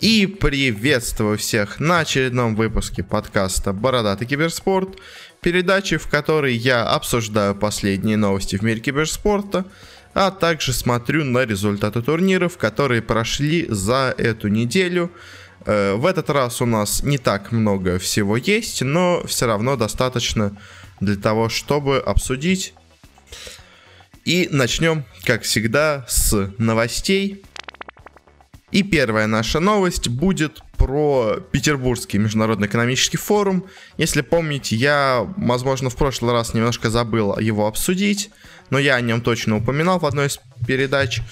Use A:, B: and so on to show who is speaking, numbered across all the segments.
A: И приветствую всех на очередном выпуске подкаста «Бородатый киберспорт», передачи, в которой я обсуждаю последние новости в мире киберспорта, а также смотрю на результаты турниров, которые прошли за эту неделю. Э, в этот раз у нас не так много всего есть, но все равно достаточно для того, чтобы обсудить. И начнем, как всегда, с новостей. И первая наша новость будет про Петербургский международный экономический форум. Если помните, я, возможно, в прошлый раз немножко забыл его обсудить, но я о нем точно упоминал в одной из передач.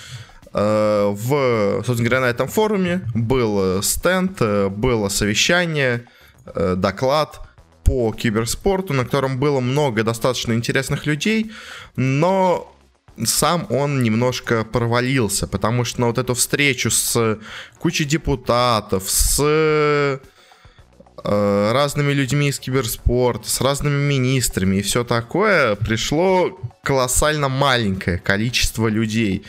A: Э, в, собственно говоря, на этом форуме был стенд, э, было совещание, э, доклад по киберспорту, на котором было много достаточно интересных людей, но сам он немножко провалился, потому что на вот эту встречу с кучей депутатов, с э, разными людьми из киберспорта, с разными министрами и все такое, пришло колоссально маленькое количество людей.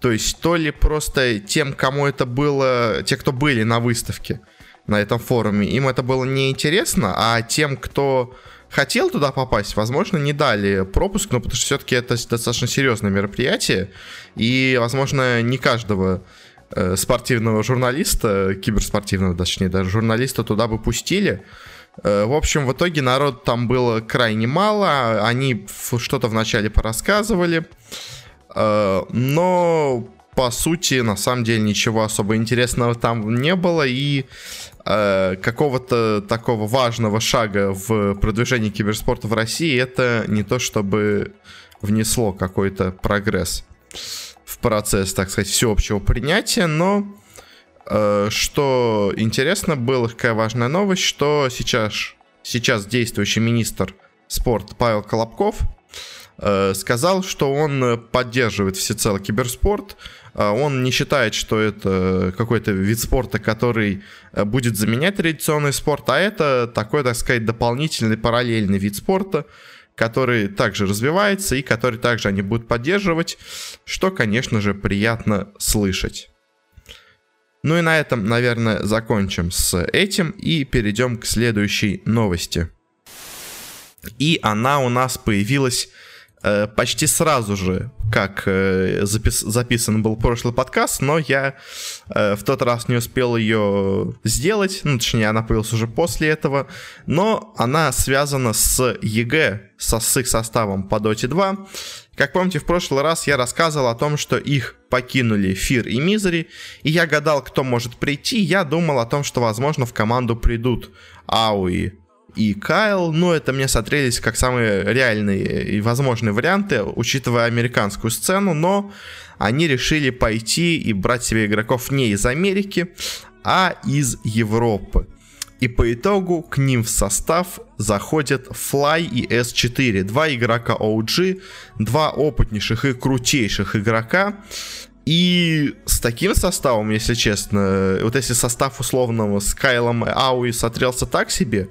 A: То есть то ли просто тем, кому это было, те, кто были на выставке на этом форуме, им это было неинтересно, а тем, кто хотел туда попасть, возможно, не дали пропуск, но потому что все-таки это достаточно серьезное мероприятие, и, возможно, не каждого э, спортивного журналиста, киберспортивного, точнее, даже журналиста туда бы пустили. Э, в общем, в итоге народ там было крайне мало, они что-то вначале порассказывали, э, но по сути, на самом деле ничего особо интересного там не было, и э, какого-то такого важного шага в продвижении киберспорта в России это не то чтобы внесло какой-то прогресс в процесс, так сказать, всеобщего принятия, но э, что интересно было, какая важная новость, что сейчас, сейчас действующий министр спорта Павел Колобков сказал, что он поддерживает всецело киберспорт, а, он не считает, что это какой-то вид спорта, который э, будет заменять традиционный спорт, а это такой, так сказать, дополнительный параллельный вид спорта, который также развивается и который также они будут поддерживать, что, конечно же, приятно слышать. Ну и на этом, наверное, закончим с этим и перейдем к следующей новости. И она у нас появилась Э, почти сразу же, как э, запис записан был прошлый подкаст, но я э, в тот раз не успел ее сделать, ну, точнее, она появилась уже после этого, но она связана с EG, со, с их составом по Dota 2. Как помните, в прошлый раз я рассказывал о том, что их покинули Fear и Misery, и я гадал, кто может прийти. Я думал о том, что, возможно, в команду придут Aui, и Кайл, ну, это мне смотрелись как самые реальные и возможные варианты, учитывая американскую сцену, но они решили пойти и брать себе игроков не из Америки, а из Европы. И по итогу к ним в состав заходят Fly и S4, два игрока OG, два опытнейших и крутейших игрока. И с таким составом, если честно, вот если состав условного с Кайлом Ауи смотрелся так себе,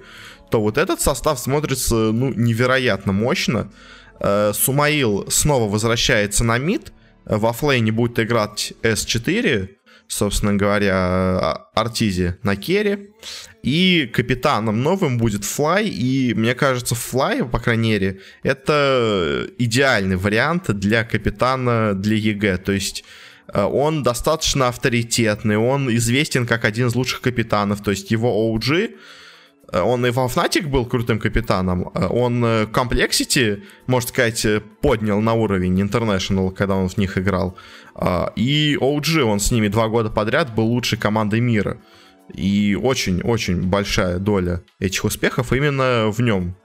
A: то вот этот состав смотрится, ну, невероятно мощно. Э, SumaiL снова возвращается на мид. В оффлейне будет играть S4, собственно говоря, Arteezy на керри. И капитаном новым будет Fly. И мне кажется, Fly, по крайней мере, это идеальный вариант для капитана для EG. То есть э, он достаточно авторитетный, он известен как один из лучших капитанов. То есть его OG он и во Fnatic был крутым капитаном. Э, он Complexity, можно сказать, э, поднял на уровень International, когда он в них играл. И OG, он с ними два года подряд был лучшей командой мира. И очень-очень большая доля этих успехов именно в нем.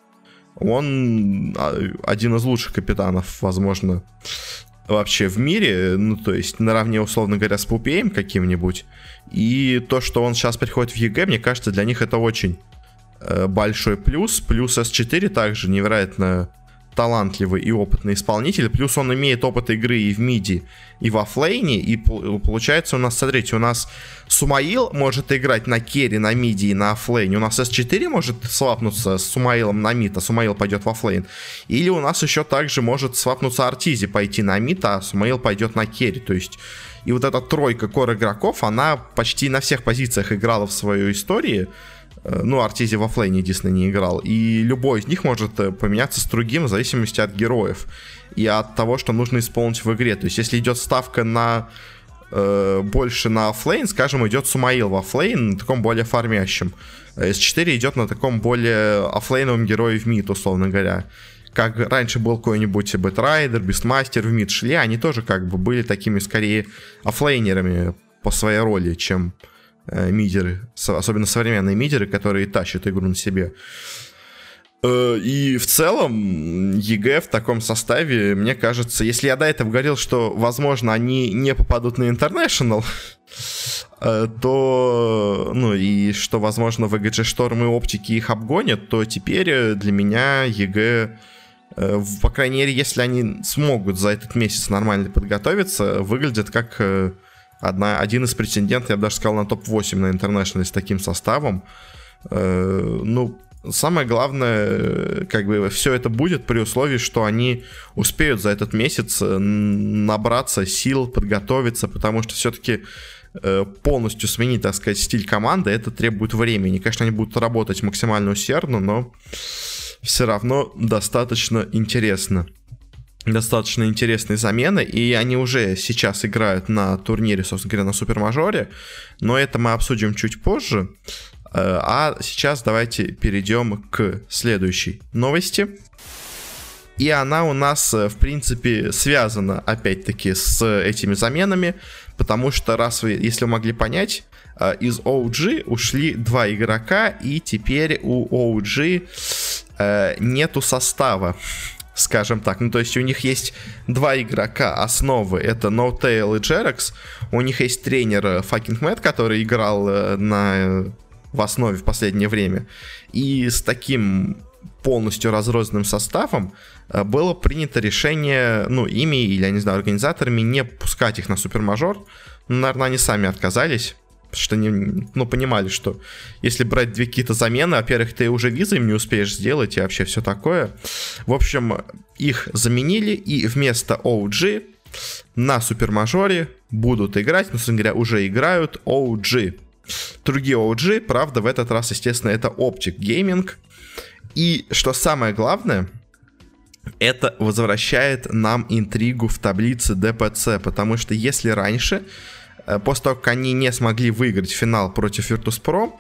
A: Он а, один из лучших капитанов, возможно, вообще в мире, ну, то есть наравне, условно говоря, с Пупеем каким-нибудь. И то, что он сейчас приходит в EG, мне кажется, для них это очень Э, большой плюс. Плюс S4 также невероятно талантливый и опытный исполнитель. Плюс он имеет опыт игры и в миде, и в оффлейне. И получается у нас, смотрите, у нас SumaiL может играть на керри, на миде и на оффлейне. У нас S4 может свапнуться с Сумаилом на мид, а SumaiL пойдет в оффлейн. Или у нас еще также может свапнуться Arteezy, пойти на мид, а SumaiL пойдет на керри. То есть И вот эта тройка кор игроков, она почти на всех позициях играла в свою историю. Э, ну, Arteezy в оффлейне единственное не играл. И любой из них может э, поменяться с другим в зависимости от героев. И от того, что нужно исполнить в игре. То есть, если идет ставка на э, больше на оффлейн, скажем, идет SumaiL в оффлейн, на таком более фармящем. S4 э, идет на таком более оффлейновом герое в мид, условно говоря. Как раньше был какой-нибудь Batrider, Beastmaster в мид шли, они тоже как бы были такими скорее оффлейнерами по своей роли, чем мидеры, особенно современные мидеры, которые тащат игру на себе. Э, и в целом EG в таком составе, мне кажется, если я до этого говорил, что, возможно, они не попадут на International, э, то, ну, и что, возможно, VGJ Storm и оптики их обгонят, то теперь э, для меня EG, по крайней мере, если они смогут за этот месяц нормально подготовиться, выглядит как одна, один из претендентов, я бы даже сказал, на топ-8 на International с таким составом. Ну, Самое главное, э, как бы все это будет при условии, что они успеют за этот месяц э, набраться сил, подготовиться, потому что все-таки э, полностью сменить, так сказать, стиль команды, это требует времени. Конечно, они будут работать максимально усердно, но все равно достаточно интересно. Достаточно интересные замены, и они уже сейчас играют на турнире, собственно говоря, на супермажоре, но это мы обсудим чуть позже. Э, а сейчас давайте перейдем к следующей новости. И она у нас, э, в принципе, связана, опять-таки, с этими заменами, потому что, раз вы, если вы могли понять, э, из OG ушли два игрока, и теперь у OG нету состава, скажем так. Ну, то есть у них есть два игрока основы, это NoTail и Jerex. У них есть тренер Fucking Matt, который играл на в основе в последнее время. И с таким полностью разрозненным составом э, было принято решение, ну, ими или, я не знаю, организаторами не пускать их на супермажор. Ну, наверное, они сами отказались, потому что они, ну, понимали, что если брать две какие-то замены, во-первых, ты уже визы им не успеешь сделать и вообще все такое. В общем, их заменили, и вместо OG на супермажоре будут играть, ну, собственно говоря, уже играют OG. Другие OG, правда, в этот раз, естественно, это Optic Gaming. И что самое главное, это возвращает нам интригу в таблице DPC, потому что если раньше, после того, как они не смогли выиграть финал против Virtus.pro,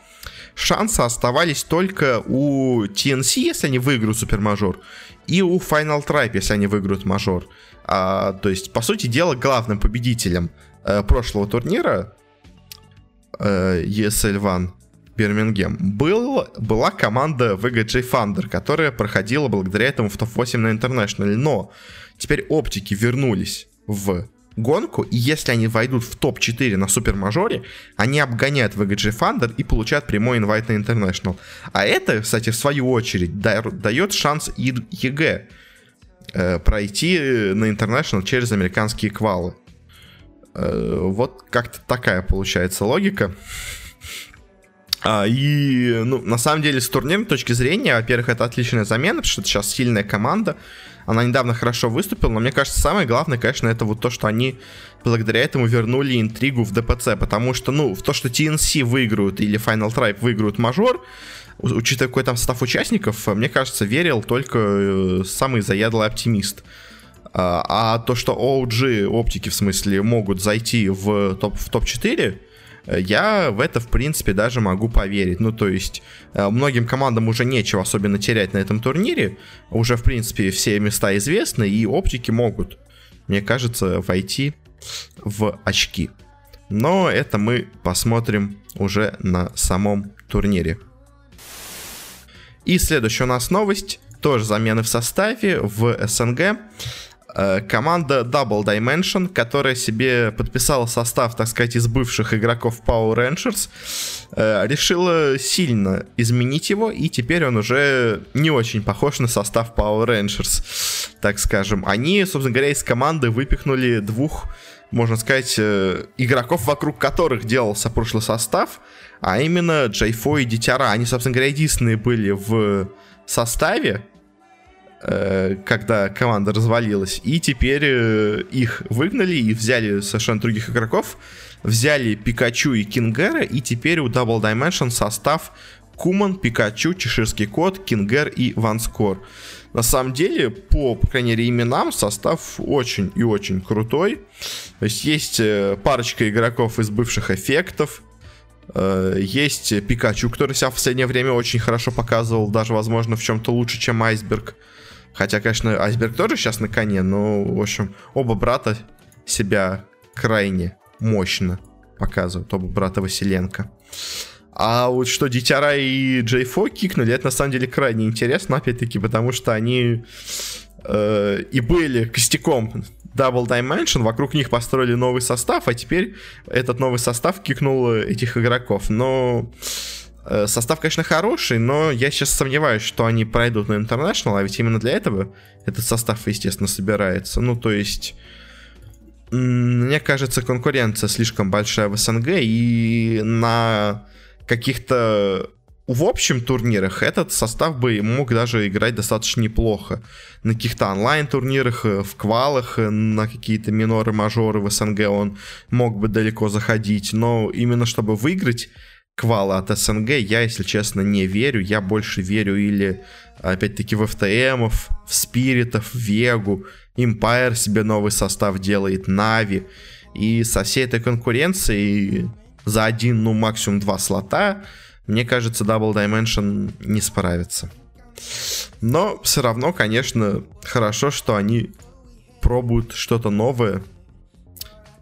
A: шансы оставались только у TNC, если они выиграют супермажор, и у Final Tribe, если они выиграют мажор. А, то есть, по сути дела, главным победителем э, прошлого турнира э, ESL One Бирмингем, был, была команда VGJ Thunder, которая проходила благодаря этому в топ-8 на International. Но теперь оптики вернулись в гонку, и если они войдут в топ-4 на супермажоре, они обгоняют VGJ Thunder и получают прямой инвайт на International. А это, кстати, в свою очередь, дает шанс EG э, пройти на International через американские квалы. Э, вот как-то такая получается логика. А, и, ну, на самом деле, с турнирной точки зрения, во-первых, это отличная замена, потому что это сейчас сильная команда. Она недавно хорошо выступила, но мне кажется, самое главное, конечно, это вот то, что они благодаря этому вернули интригу в ДПЦ, потому что, ну, в то, что TNC выиграют или Final Tribe выиграют мажор, учитывая какой там состав участников, мне кажется, верил только э, самый заядлый оптимист. А, а то, что OG, оптики в смысле, могут зайти в топ-4, в топ я в это, в принципе, даже могу поверить. Ну, то есть, э, многим командам уже нечего особенно терять на этом турнире. Уже, в принципе, все места известны, и оптики могут, мне кажется, войти в очки. Но это мы посмотрим уже на самом турнире. И следующая у нас новость. Тоже замены в составе в СНГ. Э, команда Double Dimension, которая себе подписала состав, так сказать, из бывших игроков Power Rangers, э, решила сильно изменить его, и теперь он уже не очень похож на состав Power Rangers, так скажем. Они, собственно говоря, из команды выпихнули двух, можно сказать, э, игроков, вокруг которых делался прошлый состав, а именно Джейфо и Дитяра. Они, собственно говоря, единственные были в составе, когда команда развалилась. И теперь э, их выгнали и взяли совершенно других игроков. Взяли Пикачу и Кингера, и теперь у Double Dimension состав Куман, Пикачу, Чеширский Кот, Кингер и Ванскор. На самом деле, по, по крайней мере, именам состав очень и очень крутой. То есть есть э, парочка игроков из бывших эффектов, э, есть Пикачу, который себя в последнее время очень хорошо показывал, даже, возможно, в чем-то лучше, чем Айсберг. Хотя, конечно, Айсберг тоже сейчас на коне, но, в общем, оба брата себя крайне мощно показывают, оба брата Василенко. А вот что Дитяра и Джей Фо кикнули, это на самом деле крайне интересно, опять-таки, потому что они э, и были костяком Double Dimension, вокруг них построили новый состав, а теперь этот новый состав кикнул этих игроков. Но состав, конечно, хороший, но я сейчас сомневаюсь, что они пройдут на International, а ведь именно для этого этот состав, естественно, собирается. Ну, то есть... Мне кажется, конкуренция слишком большая в СНГ, и на каких-то в общем турнирах этот состав бы мог даже играть достаточно неплохо. На каких-то онлайн-турнирах, э, в квалах, э, на какие-то миноры, мажоры в СНГ он мог бы далеко заходить. Но именно чтобы выиграть квалы от СНГ, я, если честно, не верю. Я больше верю или, опять-таки, в FTM, в Спиритов, в Вегу. Empire себе новый состав делает, Нави. И со всей этой конкуренцией за один, ну максимум два слота, мне кажется, Double Dimension не справится. Но все равно, конечно, хорошо, что они пробуют что-то новое,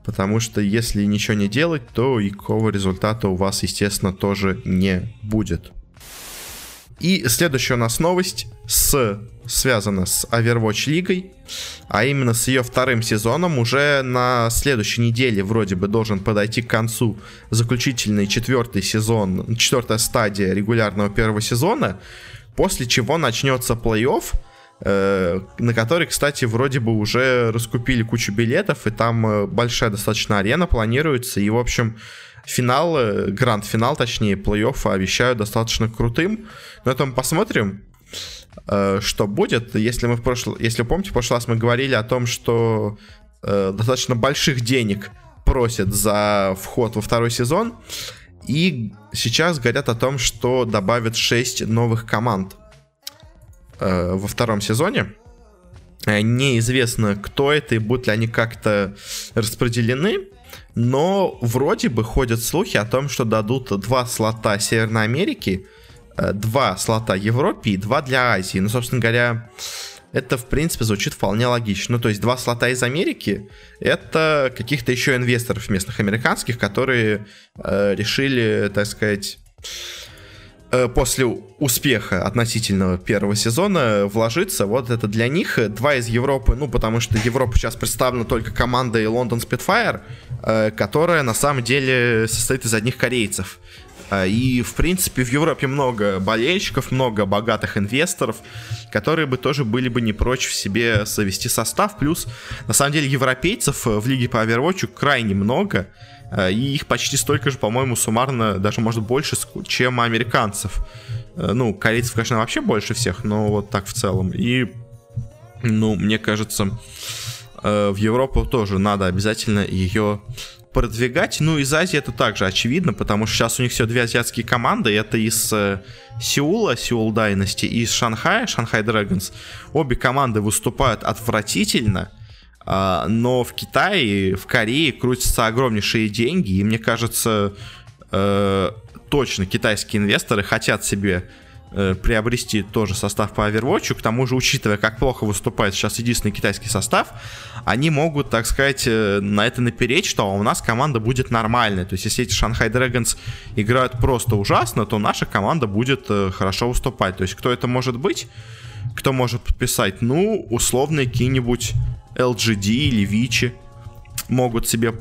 A: потому что если ничего не делать, то и какого результата у вас, естественно, тоже не будет. И следующая у нас новость с, связана с Overwatch лигой, а именно с ее вторым сезоном. Уже на следующей неделе вроде бы должен подойти к концу заключительный четвертый сезон, четвертая стадия регулярного первого сезона, после чего начнется плей-офф, на который, кстати, вроде бы уже раскупили кучу билетов, и там э, большая достаточно арена планируется, и, в общем, финал, э, гранд-финал, точнее, плей-оффа обещаю достаточно крутым. Но это мы посмотрим, э, что будет. Если мы в прошлом, если помните, в прошлый раз мы говорили о том, что э, достаточно больших денег просят за вход во второй сезон. И сейчас говорят о том, что добавят 6 новых команд во втором сезоне. Неизвестно, кто это и будут ли они как-то распределены. Но вроде бы ходят слухи о том, что дадут два слота Северной Америки, э, два слота Европе и два для Азии. Ну, собственно говоря, это, в принципе, звучит вполне логично. Ну, то есть два слота из Америки — это каких-то еще инвесторов местных американских, которые э, решили, так сказать, Э, после успеха относительного первого сезона вложиться. Вот это для них. Два из Европы, ну, потому что Европа сейчас представлена только командой Лондон Spitfire, э, которая на самом деле состоит из одних корейцев. Э, и, в принципе, в Европе много болельщиков, много богатых инвесторов, которые бы тоже были бы не прочь в себе совести состав. Плюс, на самом деле, европейцев в лиге по Overwatch крайне много. Э, и их почти столько же, по-моему, суммарно, даже может больше, чем американцев. Э, ну, корейцев, конечно, вообще больше всех, но вот так в целом. И, ну, мне кажется, э, в Европу тоже надо обязательно ее продвигать. Ну, из Азии это также очевидно, потому что сейчас у них все две азиатские команды. Это из Сеула, Сеул Дайности, и из Шанхая, Шанхай Драгонс. Обе команды выступают отвратительно. Но в Китае, в Корее крутятся огромнейшие деньги, и мне кажется, э, точно китайские инвесторы хотят себе э, приобрести тоже состав по Overwatch. К тому же, учитывая, как плохо выступает сейчас единственный китайский состав, они могут, так сказать, э, на это напереть, что у нас команда будет нормальная. То есть, если эти Shanghai Dragons играют просто ужасно, то наша команда будет хорошо выступать. То есть, кто это может быть? Кто может подписать? Ну, условно, какие-нибудь LGD или Вичи могут себе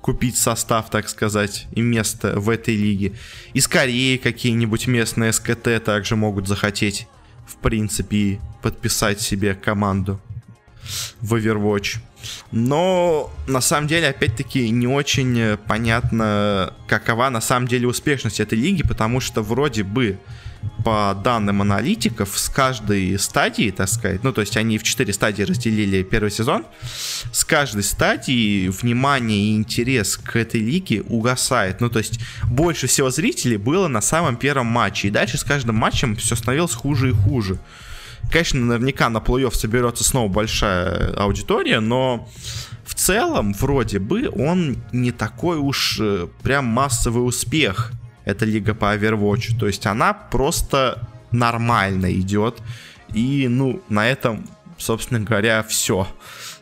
A: купить состав, так сказать, и место в этой лиге. Из Кореи какие-нибудь местные СКТ также могут захотеть, в принципе, подписать себе команду в Overwatch. Но на самом деле, опять-таки, не очень понятно, какова на самом деле успешность этой лиги, потому что вроде бы по данным аналитиков, с каждой стадии, так сказать, ну, то есть они в четыре стадии разделили первый сезон, с каждой стадии внимание и интерес к этой лиге угасает. Ну, то есть больше всего зрителей было на самом первом матче, и дальше с каждым матчем все становилось хуже и хуже. Конечно, наверняка на плей-офф соберется снова большая аудитория, но в целом, вроде бы, он не такой уж э, прям массовый успех эта лига по Overwatch. То есть она просто нормально идет. И, ну, на этом, собственно говоря, все.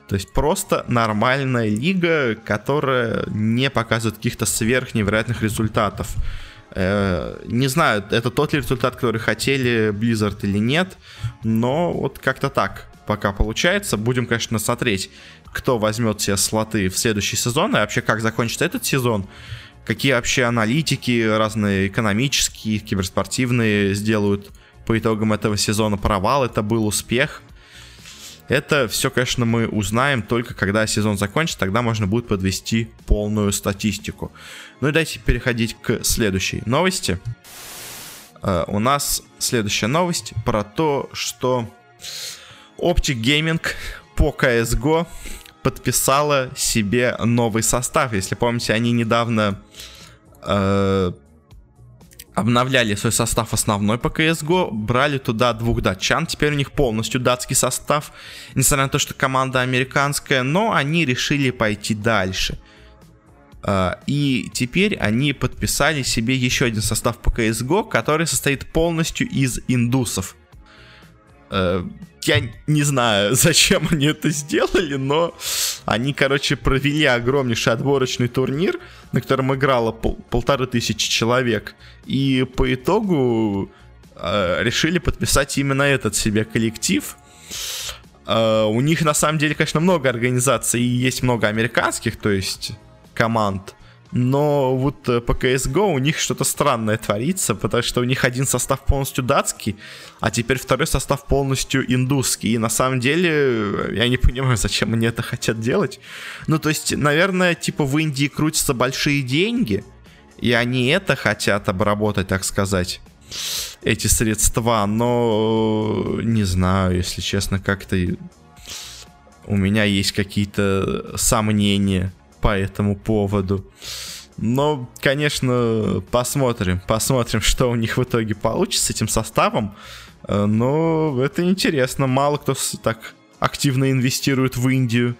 A: То есть просто нормальная лига, которая не показывает каких-то сверхневероятных результатов. Э, не знаю, это тот ли результат, который хотели Blizzard или нет, но вот как-то так пока получается. Будем, конечно, смотреть, кто возьмет себе слоты в следующий сезон и вообще как закончится этот сезон какие вообще аналитики разные экономические, киберспортивные сделают по итогам этого сезона провал, это был успех. Это все, конечно, мы узнаем только когда сезон закончится, тогда можно будет подвести полную статистику. Ну и давайте переходить к следующей новости. Uh, у нас следующая новость про то, что Optic Gaming по CSGO подписала себе новый состав. Если помните, они недавно э, обновляли свой состав основной по CSGO, брали туда двух датчан, теперь у них полностью датский состав, несмотря на то, что команда американская, но они решили пойти дальше. Uh, и теперь они подписали себе еще один состав по CSGO, который состоит полностью из индусов. Uh, я не знаю, зачем они это сделали, но они, короче, провели огромнейший отборочный турнир, на котором играло пол полторы тысячи человек. И по итогу э, решили подписать именно этот себе коллектив. Э, у них на самом деле, конечно, много организаций, и есть много американских, то есть команд но вот э, по CSGO у них что-то странное творится, потому что у них один состав полностью датский, а теперь второй состав полностью индусский. И на самом деле э, я не понимаю, зачем они это хотят делать. Ну, то есть, наверное, типа в Индии крутятся большие деньги, и они это хотят обработать, так сказать, эти средства, но не знаю, если честно, как-то у меня есть какие-то сомнения по этому поводу. Но, конечно, посмотрим, посмотрим, что у них в итоге получится с этим составом. Э, но это интересно, мало кто так активно инвестирует в Индию.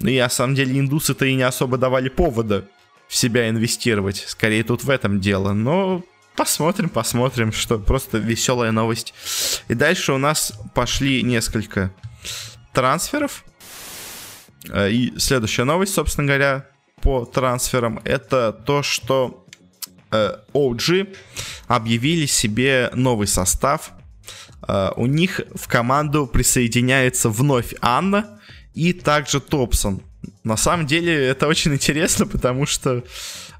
A: И на самом деле индусы-то и не особо давали повода в себя инвестировать. Скорее тут в этом дело. Но посмотрим, посмотрим, что просто веселая новость. И дальше у нас пошли несколько трансферов. Э, и следующая новость, собственно говоря, по трансферам, это то, что OG э, объявили себе новый состав. Э, у них в команду присоединяется вновь Анна и также Топсон. На самом деле это очень интересно, потому что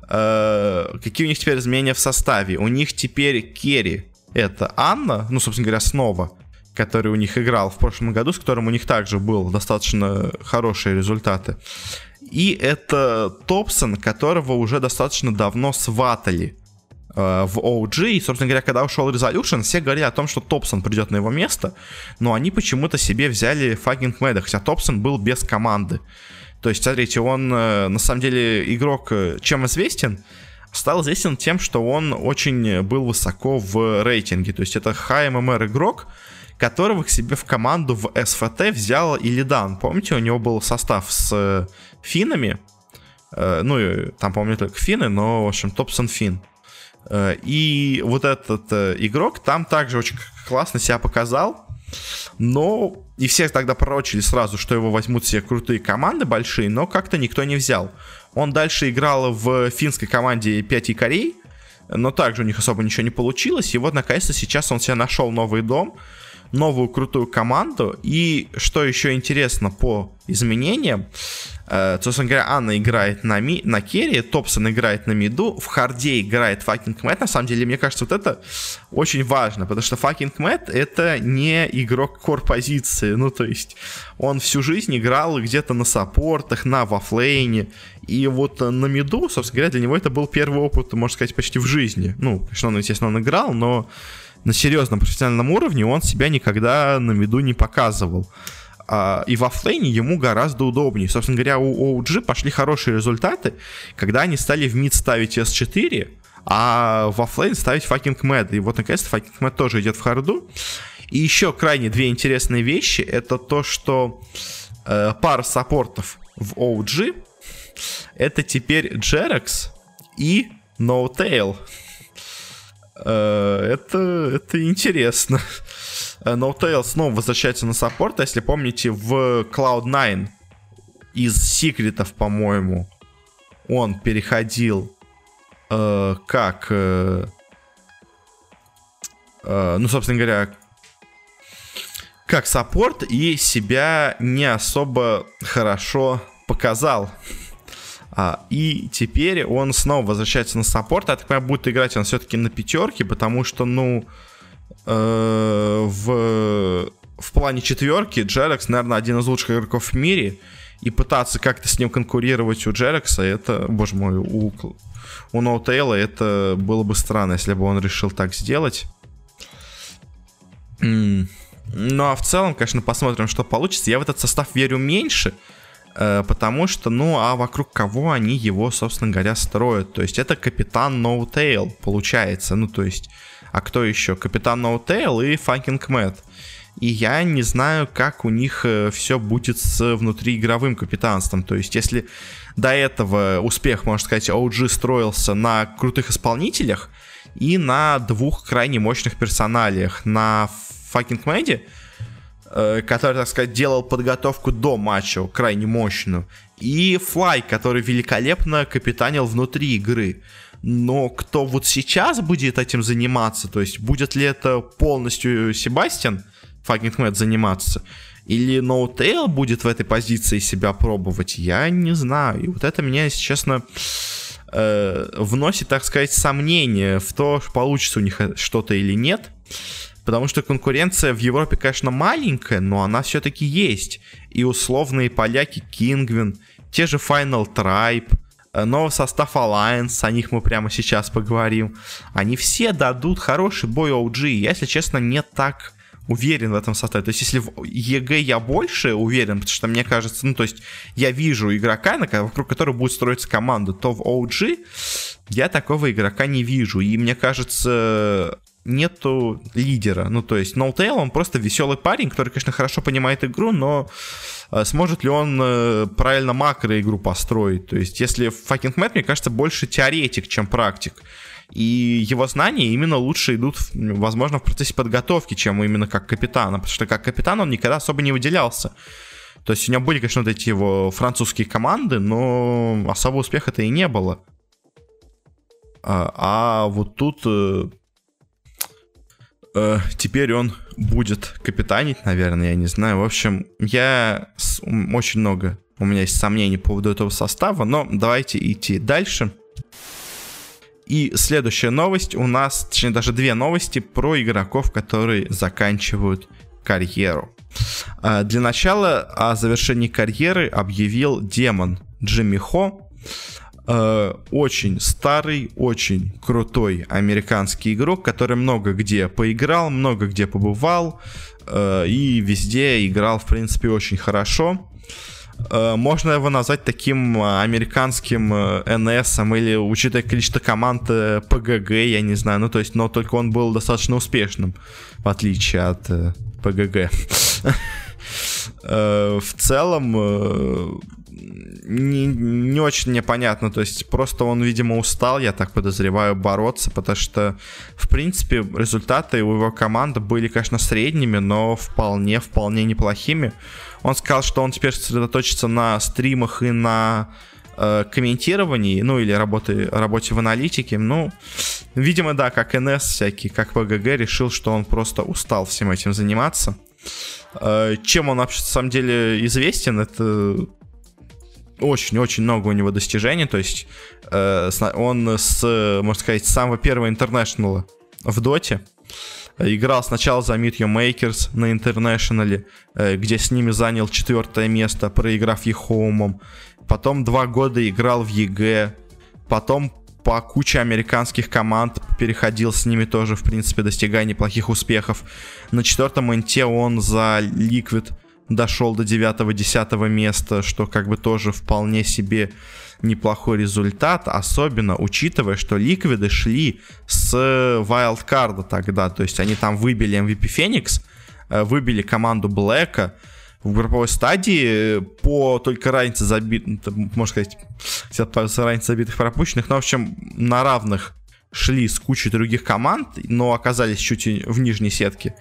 A: э, какие у них теперь изменения в составе? У них теперь Керри это Анна, ну, собственно говоря, снова который у них играл в прошлом году, с которым у них также был достаточно хорошие результаты. И это Топсон, которого уже достаточно давно сватали э, в OG. И, собственно говоря, когда ушел Resolution, все говорили о том, что Топсон придет на его место, но они почему-то себе взяли Фагинг Мэда, хотя Топсон был без команды. То есть, смотрите, он э, на самом деле игрок э, чем известен? Стал известен тем, что он очень был высоко в рейтинге. То есть это high MMR игрок, которого к себе в команду в СФТ взял Илидан. Помните, у него был состав с э, финами, э, ну, там, помню, только финны, но, в общем, Топсон фин. Э, и вот этот игрок там также очень классно себя показал, но и все тогда пророчили сразу, что его возьмут все крутые команды большие, но как-то никто не взял. Он дальше играл в финской команде 5 Корей, но также у них особо ничего не получилось. И вот, наконец-то, сейчас он себе нашел новый дом новую крутую команду. И что еще интересно по изменениям, э, собственно говоря, Ana играет на, ми, на керри, Topson играет на миду, в харде играет Fucking Mad. На самом деле, мне кажется, вот это очень важно, потому что Fucking Mad это не игрок кор-позиции, ну, то есть он всю жизнь играл где-то на саппортах, на оффлейне, и вот на миду, собственно говоря, для него это был первый опыт, можно сказать, почти в жизни. Ну, конечно, он, естественно, он играл, но на серьезном профессиональном уровне он себя никогда на миду не показывал. А, и в оффлейне ему гораздо удобнее. Собственно говоря, у OG пошли хорошие результаты, когда они стали в мид ставить S4, а в оффлейн ставить Fucking Mad. И вот, наконец-то, Fucking Mad тоже идет в харду. И еще крайне две интересные вещи. Это то, что э, пара саппортов в OG это теперь Джерекс и No. Э, это, это интересно. No Tail снова возвращается на саппорт. Если помните, в Cloud9 из секретов, по-моему, он переходил э, как... Э, э, ну, собственно говоря, как саппорт и себя не особо хорошо показал. А, и теперь он снова возвращается на саппорт. Я так понимаю, будет играть он все-таки на пятерке, потому что, ну, э, в, в плане четверки JerAx, наверное, один из лучших игроков в мире. И пытаться как-то с ним конкурировать у JerAx 'а, это, боже мой, у, у N0tail 'а это было бы странно, если бы он решил так сделать. Ну а в целом, конечно, посмотрим, что получится. Я в этот состав верю меньше, потому что, ну, а вокруг кого они его, собственно говоря, строят? То есть это капитан no получается. Ну, то есть, а кто еще? Капитан no и Факинг Мэтт. И я не знаю, как у них э, все будет с внутриигровым капитанством. То есть, если до этого успех, можно сказать, OG строился на крутых исполнителях и на двух крайне мощных персоналиях. На Fucking Mad 'е, Э, который, так сказать, делал подготовку до матча крайне мощную, и Fly, который великолепно капитанил внутри игры. Но кто вот сейчас будет этим заниматься, то есть будет ли это полностью Себастьян, Fucking Mad, заниматься, или N0tail будет в этой позиции себя пробовать, я не знаю. И вот это меня, если честно, э, вносит, так сказать, сомнение в то, получится у них что-то или нет. Потому что конкуренция в Европе, конечно, маленькая, но она все-таки есть. И условные поляки Kinguin, те же Final Tribe, э, новый состав Alliance, о них мы прямо сейчас поговорим. Они все дадут хороший бой OG. Я, если честно, не так уверен в этом составе. То есть, если в EG я больше уверен, потому что мне кажется, ну, то есть, я вижу игрока, вокруг которого будет строиться команда, то в OG я такого игрока не вижу. И мне кажется, нету лидера. Ну, то есть, Ноутейл, он просто веселый парень, который, конечно, хорошо понимает игру, но э, сможет ли он э, правильно макро-игру построить? То есть, если Fucking Мэтт, мне кажется, больше теоретик, чем практик. И его знания именно лучше идут, возможно, в процессе подготовки, чем именно как капитана. Потому что как капитан он никогда особо не выделялся. То есть у него были, конечно, вот эти его французские команды, но особого успеха-то и не было. А, а вот тут э, теперь он будет капитанить, наверное, я не знаю. В общем, я с, очень много у меня есть сомнений по поводу этого состава, но давайте идти дальше. И следующая новость у нас, точнее даже две новости про игроков, которые заканчивают карьеру. Э, для начала о завершении карьеры объявил демон Джимми Хо. Э, очень старый, очень крутой американский игрок, который много где поиграл, много где побывал э, и везде играл, в принципе, очень хорошо. Э, можно его назвать таким американским НС или, учитывая количество команд ПГГ, я не знаю, ну то есть, но только он был достаточно успешным, в отличие от ПГГ. В целом, не, не очень непонятно. То есть просто он, видимо, устал, я так подозреваю, бороться, потому что, в принципе, результаты у его команды были, конечно, средними, но вполне, вполне неплохими. Он сказал, что он теперь сосредоточится на стримах и на э, комментировании, ну или работы, работе в аналитике, ну, видимо, да, как НС всякий, как ПГГ, решил, что он просто устал всем этим заниматься. Э, чем он вообще, на самом деле, известен, это очень-очень много у него достижений, то есть э, он с, можно сказать, с самого первого интернешнала в доте, Играл сначала за Meet Your Makers на Интернешнале, э, где с ними занял четвертое место, проиграв Ехомом. Потом два года играл в EG. Потом по куче американских команд переходил с ними тоже, в принципе, достигая неплохих успехов. На четвертом инте он за Liquid дошел до 9-10 места, что как бы тоже вполне себе неплохой результат, особенно учитывая, что ликвиды шли с вайлдкарда тогда, то есть они там выбили MVP Phoenix, э, выбили команду Блэка, в групповой стадии по только разнице забитых, можно сказать, разница забитых пропущенных, но, в общем, на равных шли с кучей других команд, но оказались чуть в нижней сетке.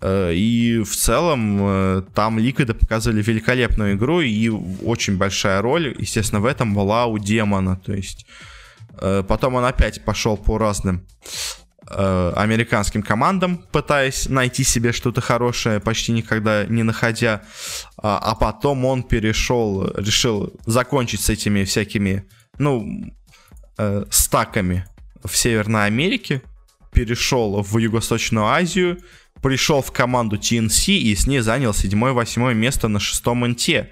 A: Э, и в целом э, там Ликвиды показывали великолепную игру, и очень большая роль, естественно, в этом была у Демона. То есть э, потом он опять пошел по разным американским командам, пытаясь найти себе что-то хорошее, почти никогда не находя. А, а потом он перешел, решил закончить с этими всякими, ну, стаками в Северной Америке, перешел в Юго-Восточную Азию, пришел в команду TNC и с ней занял 7-8 место на шестом инте.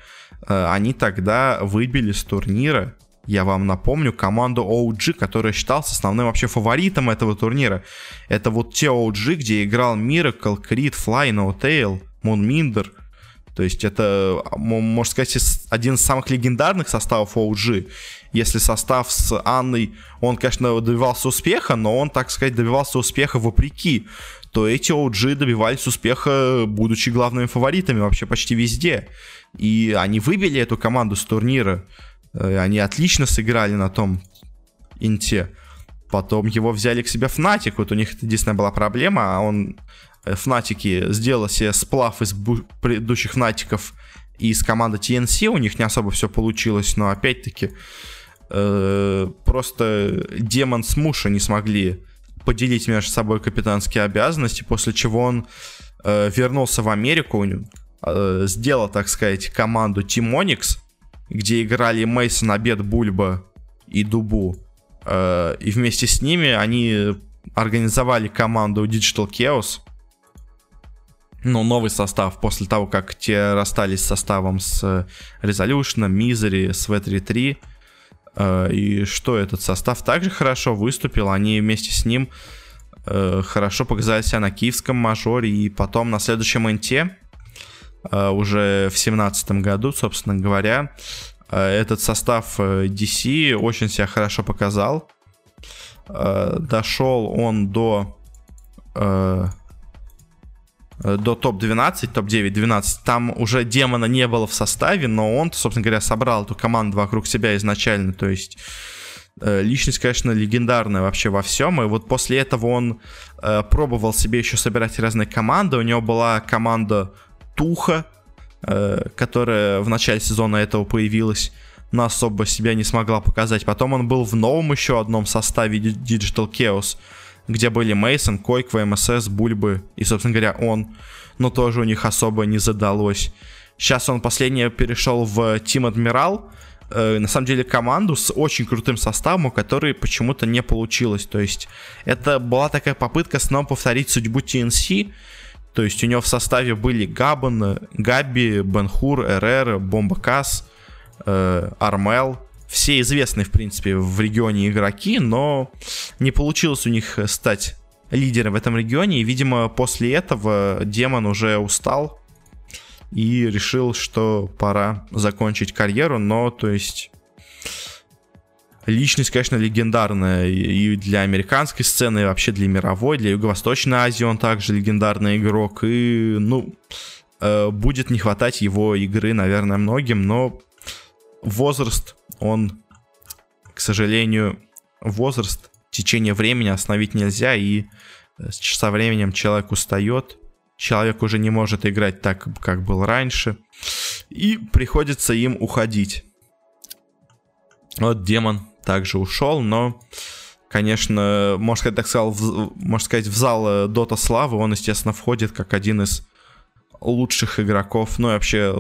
A: Э, они тогда выбили с турнира, я вам напомню, команду OG, которая считалась основным вообще фаворитом этого турнира. Это вот те OG, где играл Miracle, Creed, Fly, No Tail, Moonminder. То есть это, можно сказать, один из самых легендарных составов OG. Если состав с Анной, он, конечно, добивался успеха, но он, так сказать, добивался успеха вопреки то эти OG добивались успеха, будучи главными фаворитами вообще почти везде. И они выбили эту команду с турнира. Э, они отлично сыграли на том инте. Потом его взяли к себе Fnatic. Вот у них единственная была проблема. А он, Fnatic, э, сделал себе сплав из предыдущих Фнатиков и из команды TNC. У них не особо все получилось, но опять-таки э, просто Демон с Муша не смогли поделить между собой капитанские обязанности, после чего он э, вернулся в Америку, э, сделал, так сказать, команду Тимоникс, где играли Мейсон, Обед, Бульба и Дубу. Э, и вместе с ними они организовали команду Digital Chaos. Ну, новый состав после того, как те расстались с составом с Resolution, Misery, с V3-3. Э, и что этот состав также хорошо выступил. Они вместе с ним э, хорошо показали себя на киевском мажоре. И потом на следующем инте, э, уже в семнадцатом году, собственно говоря, этот состав DC очень себя хорошо показал. Дошел он до Э, до топ-12, топ-9, 12, там уже демона не было в составе, но он, собственно говоря, собрал эту команду вокруг себя изначально, то есть э, личность, конечно, легендарная вообще во всем, и вот после этого он э, пробовал себе еще собирать разные команды, у него была команда Туха, э, которая в начале сезона этого появилась, но особо себя не смогла показать, потом он был в новом еще одном составе Digital Chaos, где были Мейсон, Койк, ВМСС, Бульбы и, собственно говоря, он. Но тоже у них особо не задалось. Сейчас он последнее перешел в Team Адмирал. Э, на самом деле команду с очень крутым составом, у которой почему-то не получилось. То есть это была такая попытка снова повторить судьбу TNC. То есть у него в составе были Габан, Габи, Бенхур, РР, Бомбакас, э, Армел. Все известные, в принципе, в регионе игроки, но не получилось у них стать лидером в этом регионе, и, видимо, после этого Демон уже устал и решил, что пора закончить карьеру, но, то есть, личность, конечно, легендарная и для американской сцены, и вообще для мировой, для Юго-Восточной Азии он также легендарный игрок, и, ну, э, будет не хватать его игры, наверное, многим, но возраст он, к сожалению, возраст, течение времени остановить нельзя, и э, со временем человек устает, человек уже не может играть так, как был раньше, и приходится им уходить. Вот Демон также ушел, но, конечно, можно сказать, так сказал, в, можно сказать, в зал Дота Славы он, естественно, входит как один из лучших игроков, ну и вообще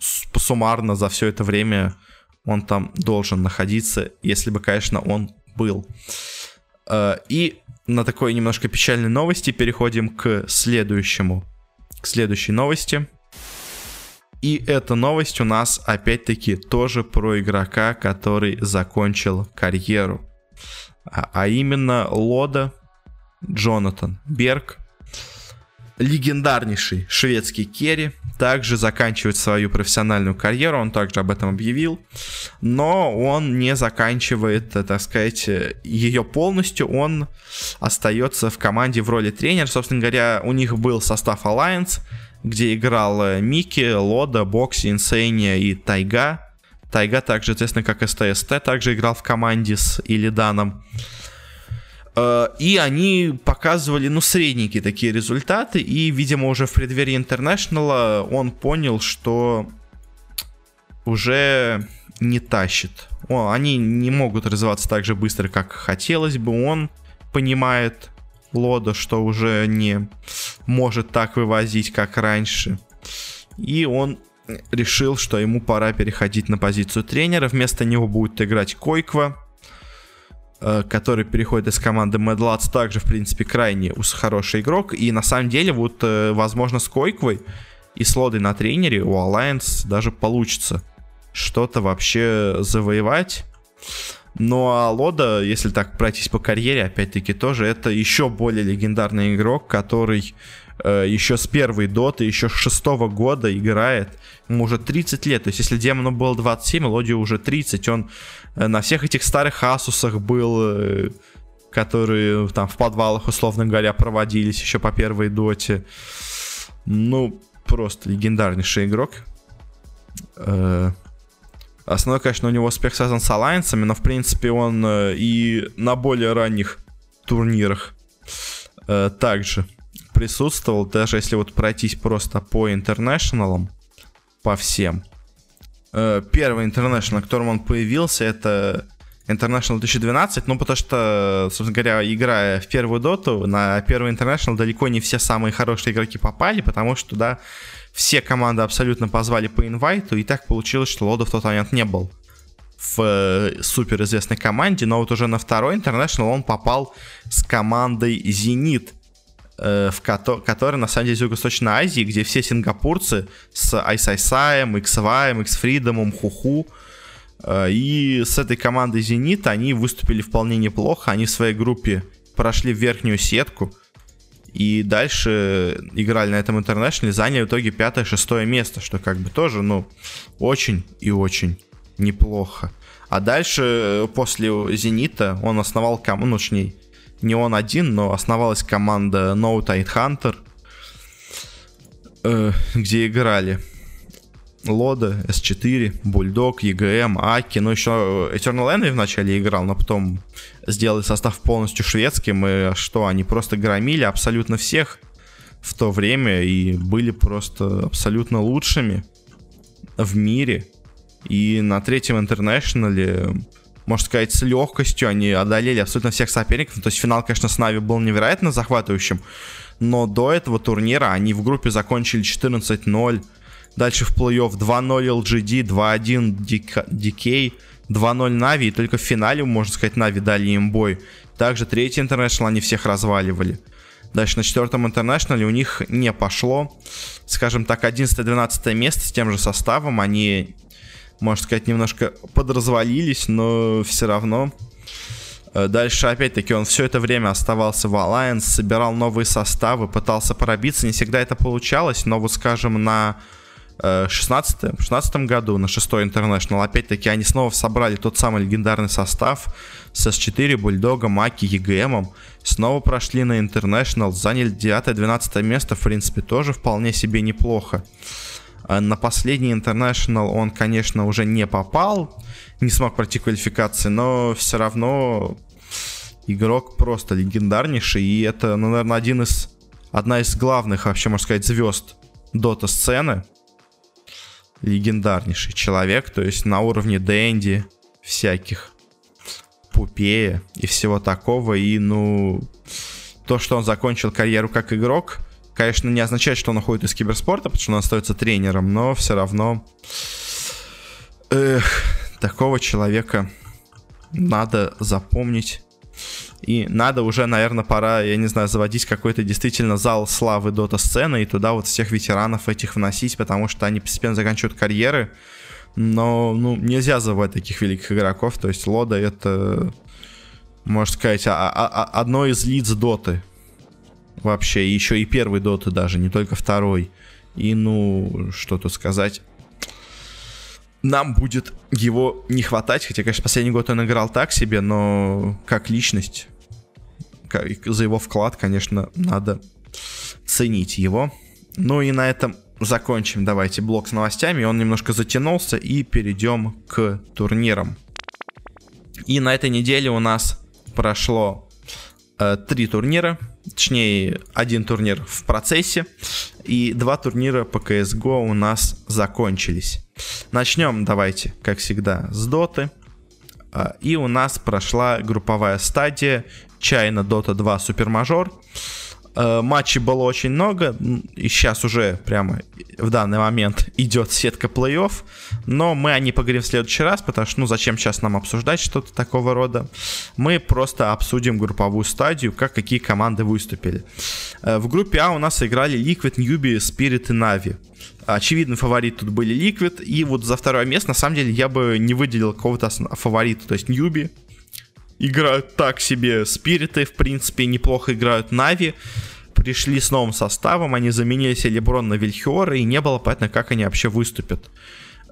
A: суммарно за все это время он там должен находиться, если бы, конечно, он был. Э, и на такой немножко печальной новости переходим к следующему, к следующей новости. И эта новость у нас опять-таки тоже про игрока, который закончил карьеру. А, а именно Лода Джонатан Берг, легендарнейший шведский керри, также заканчивает свою профессиональную карьеру, он также об этом объявил, но он не заканчивает, э, так сказать, ее полностью, он остается в команде в роли тренера, собственно говоря, у них был состав Alliance, где играл э, Микки, Лода, Бокси, Инсейния и Тайга. Тайга также известно как СТСТ, также играл в команде с Илиданом. Э, и они показывали, ну, средненькие такие результаты. И, видимо, уже в преддверии Интернешнала он понял, что уже не тащит. О, они не могут развиваться так же быстро, как хотелось бы. Он понимает Лода, что уже не может так вывозить, как раньше. И он решил, что ему пора переходить на позицию тренера. Вместо него будет играть Койква, э, который переходит из команды Mad Lads, также, в принципе, крайне хороший игрок. И на самом деле, вот, э, возможно, с Койквой и с Лодой на тренере у Alliance даже получится что-то вообще завоевать. Ну а Лода, если так пройтись по карьере, опять-таки тоже это еще более легендарный игрок, который э, еще с первой доты, еще с шестого года играет. Ему уже 30 лет. То есть если Демону было 27, Лоди уже 30. Он э, на всех этих старых Асусах был, э, которые там в подвалах, условно говоря, проводились еще по первой доте. Ну, просто легендарнейший игрок. Э, Основной, конечно, у него успех связан с алайенсами, но, в принципе, он э, и на более ранних турнирах э, также присутствовал, даже если вот пройтись просто по интернешналам, по всем. Э, первый интернешнл, на котором он появился, это International 2012, ну, потому что, собственно говоря, играя в первую доту, на первый International далеко не все самые хорошие игроки попали, потому что туда все команды абсолютно позвали по инвайту, и так получилось, что Лода в тот момент не был в э, суперизвестной команде, но вот уже на второй International он попал с командой Зенит, э, в ко- которая на самом деле Юго-Восточной Азии, где все сингапурцы с Айсайсаем, Xваем, Xfreedom, Хуху, и с этой командой Зенит они выступили вполне неплохо, они в своей группе прошли в верхнюю сетку, и дальше играли на этом интернешнале, заняли в итоге пятое-шестое место, что как бы тоже, ну, очень и очень неплохо. А дальше, э, после «Зенита», он основал команду, ну, точнее, не он один, но основалась команда No Tide Hunter, э, где играли Лода, S4, Бульдог, EGM, Аки, ну еще Eternal Envy вначале играл, но потом сделали состав полностью шведским, и что, они просто громили абсолютно всех в то время и были просто абсолютно лучшими в мире. И на третьем интернешнале, можно сказать, с легкостью они одолели абсолютно всех соперников. То есть финал, конечно, с Na'Vi был невероятно захватывающим, но до этого турнира они в группе закончили 14-0, Дальше в плей-офф 2-0 LGD, 2-1 DK, 2-0 Na'Vi. И только в финале, можно сказать, Na'Vi дали им бой. Также третий интернешнл они всех разваливали. Дальше на четвертом интернешнале у них не пошло. Скажем так, 11-12 место с тем же составом. Они, можно сказать, немножко подразвалились, но все равно. Э, дальше, опять-таки, он все это время оставался в Alliance, собирал новые составы, пытался пробиться. Не всегда это получалось, но вот, скажем, на 16, 16 году на 6 International, опять-таки, они снова собрали тот самый легендарный состав с S4, Бульдога, Маки, EGM, снова прошли на International, заняли 9-12 место, в принципе, тоже вполне себе неплохо. А на последний International он, конечно, уже не попал, не смог пройти квалификации, но все равно игрок просто легендарнейший, и это, ну, наверное, один из, одна из главных, вообще, можно сказать, звезд дота-сцены легендарнейший человек, то есть на уровне Дэнди, всяких Пупея и всего такого. И, ну, то, что он закончил карьеру как игрок, конечно, не означает, что он уходит из киберспорта, потому что он остается тренером, но все равно эх, такого человека надо запомнить. И надо уже, наверное, пора, я не знаю, заводить какой-то действительно зал славы дота сцены и туда вот всех ветеранов этих вносить, потому что они постепенно заканчивают карьеры. Но, ну, нельзя забывать таких великих игроков. То есть Лода это, можно сказать, а, а, а, одно из лиц доты. Вообще, еще и первый доты даже, не только второй. И, ну, что тут сказать нам будет его не хватать. Хотя, конечно, последний год он играл так себе, но как личность, за его вклад, конечно, надо ценить его. Ну и на этом закончим давайте блок с новостями. Он немножко затянулся и перейдем к турнирам. И на этой неделе у нас прошло э, три турнира. Точнее, один турнир в процессе. И два турнира по CSGO у нас закончились. Начнем давайте, как всегда, с доты. А, и у нас прошла групповая стадия China Dota 2 Супермажор. Мажор Э, матчей было очень много, и сейчас уже прямо в данный момент идет сетка плей-офф, но мы о ней поговорим в следующий раз, потому что, ну, зачем сейчас нам обсуждать что-то такого рода. Мы просто обсудим групповую стадию, как какие команды выступили. Э, в группе А у нас играли Liquid, Newbie, Spirit и Na'Vi. Очевидный фаворит тут были Liquid, и вот за второе место, на самом деле, я бы не выделил какого-то фаворита, то есть Newbie, играют так себе. Spirit 'ы, в принципе, неплохо играют Na'Vi. Пришли с новым составом, они заменили себе Lebron на Velheor 'а, и не было понятно, как они вообще выступят.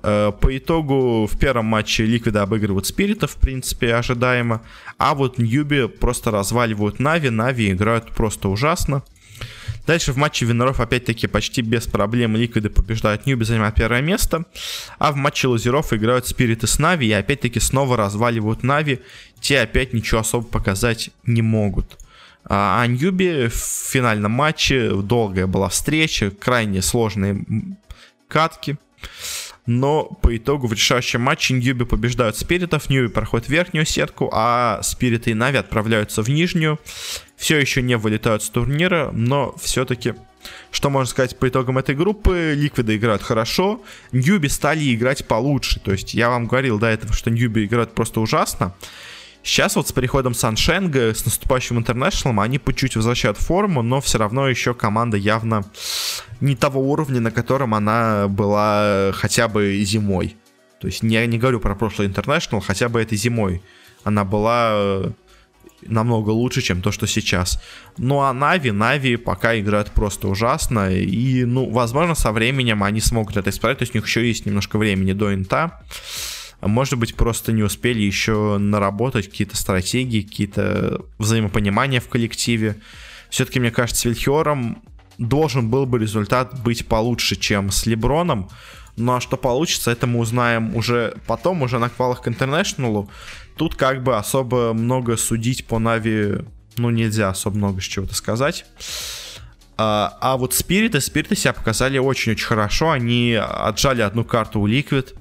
A: Э, по итогу в первом матче Liquid 'а обыгрывают Spirit 'ов, в принципе, ожидаемо. А вот Newbee просто разваливают Na'Vi. Na'Vi играют просто ужасно. Дальше в матче Виноров опять-таки почти без проблем Liquid 'ы побеждают Newbee, занимают первое место. А в матче лузеров играют Спириты с Нави и опять-таки снова разваливают Нави. Те опять ничего особо показать не могут. А Ньюби в финальном матче долгая была встреча, крайне сложные катки. Но по итогу в решающем матче Ньюби побеждают Спиритов, Ньюби проходит верхнюю сетку, а Спириты и Нави отправляются в нижнюю. Все еще не вылетают с турнира, но все-таки что можно сказать по итогам этой группы? Ликвиды играют хорошо, Ньюби стали играть получше. То есть я вам говорил до этого, что Ньюби играют просто ужасно. Сейчас вот с переходом Саншенга, с наступающим Интернешнлом, они по чуть возвращают форму, но все равно еще команда явно не того уровня, на котором она была хотя бы зимой. То есть не, не говорю про прошлый Интернешнл, хотя бы этой зимой. Она была э, намного лучше, чем то, что сейчас. Ну а Нави, Нави пока играют просто ужасно. И, ну, возможно, со временем они смогут это исправить. То есть у них еще есть немножко времени до инта. Может быть, просто не успели еще наработать какие-то стратегии, какие-то взаимопонимания в коллективе. Все-таки, мне кажется, с Вильхиором должен был бы результат быть получше, чем с Леброном. Ну а что получится, это мы узнаем уже потом, уже на квалах к Интернешнлу. Тут как бы особо много судить по Нави, ну нельзя особо много с чего-то сказать. А, а вот Спириты, Спириты себя показали очень-очень хорошо. Они отжали одну карту у Liquid.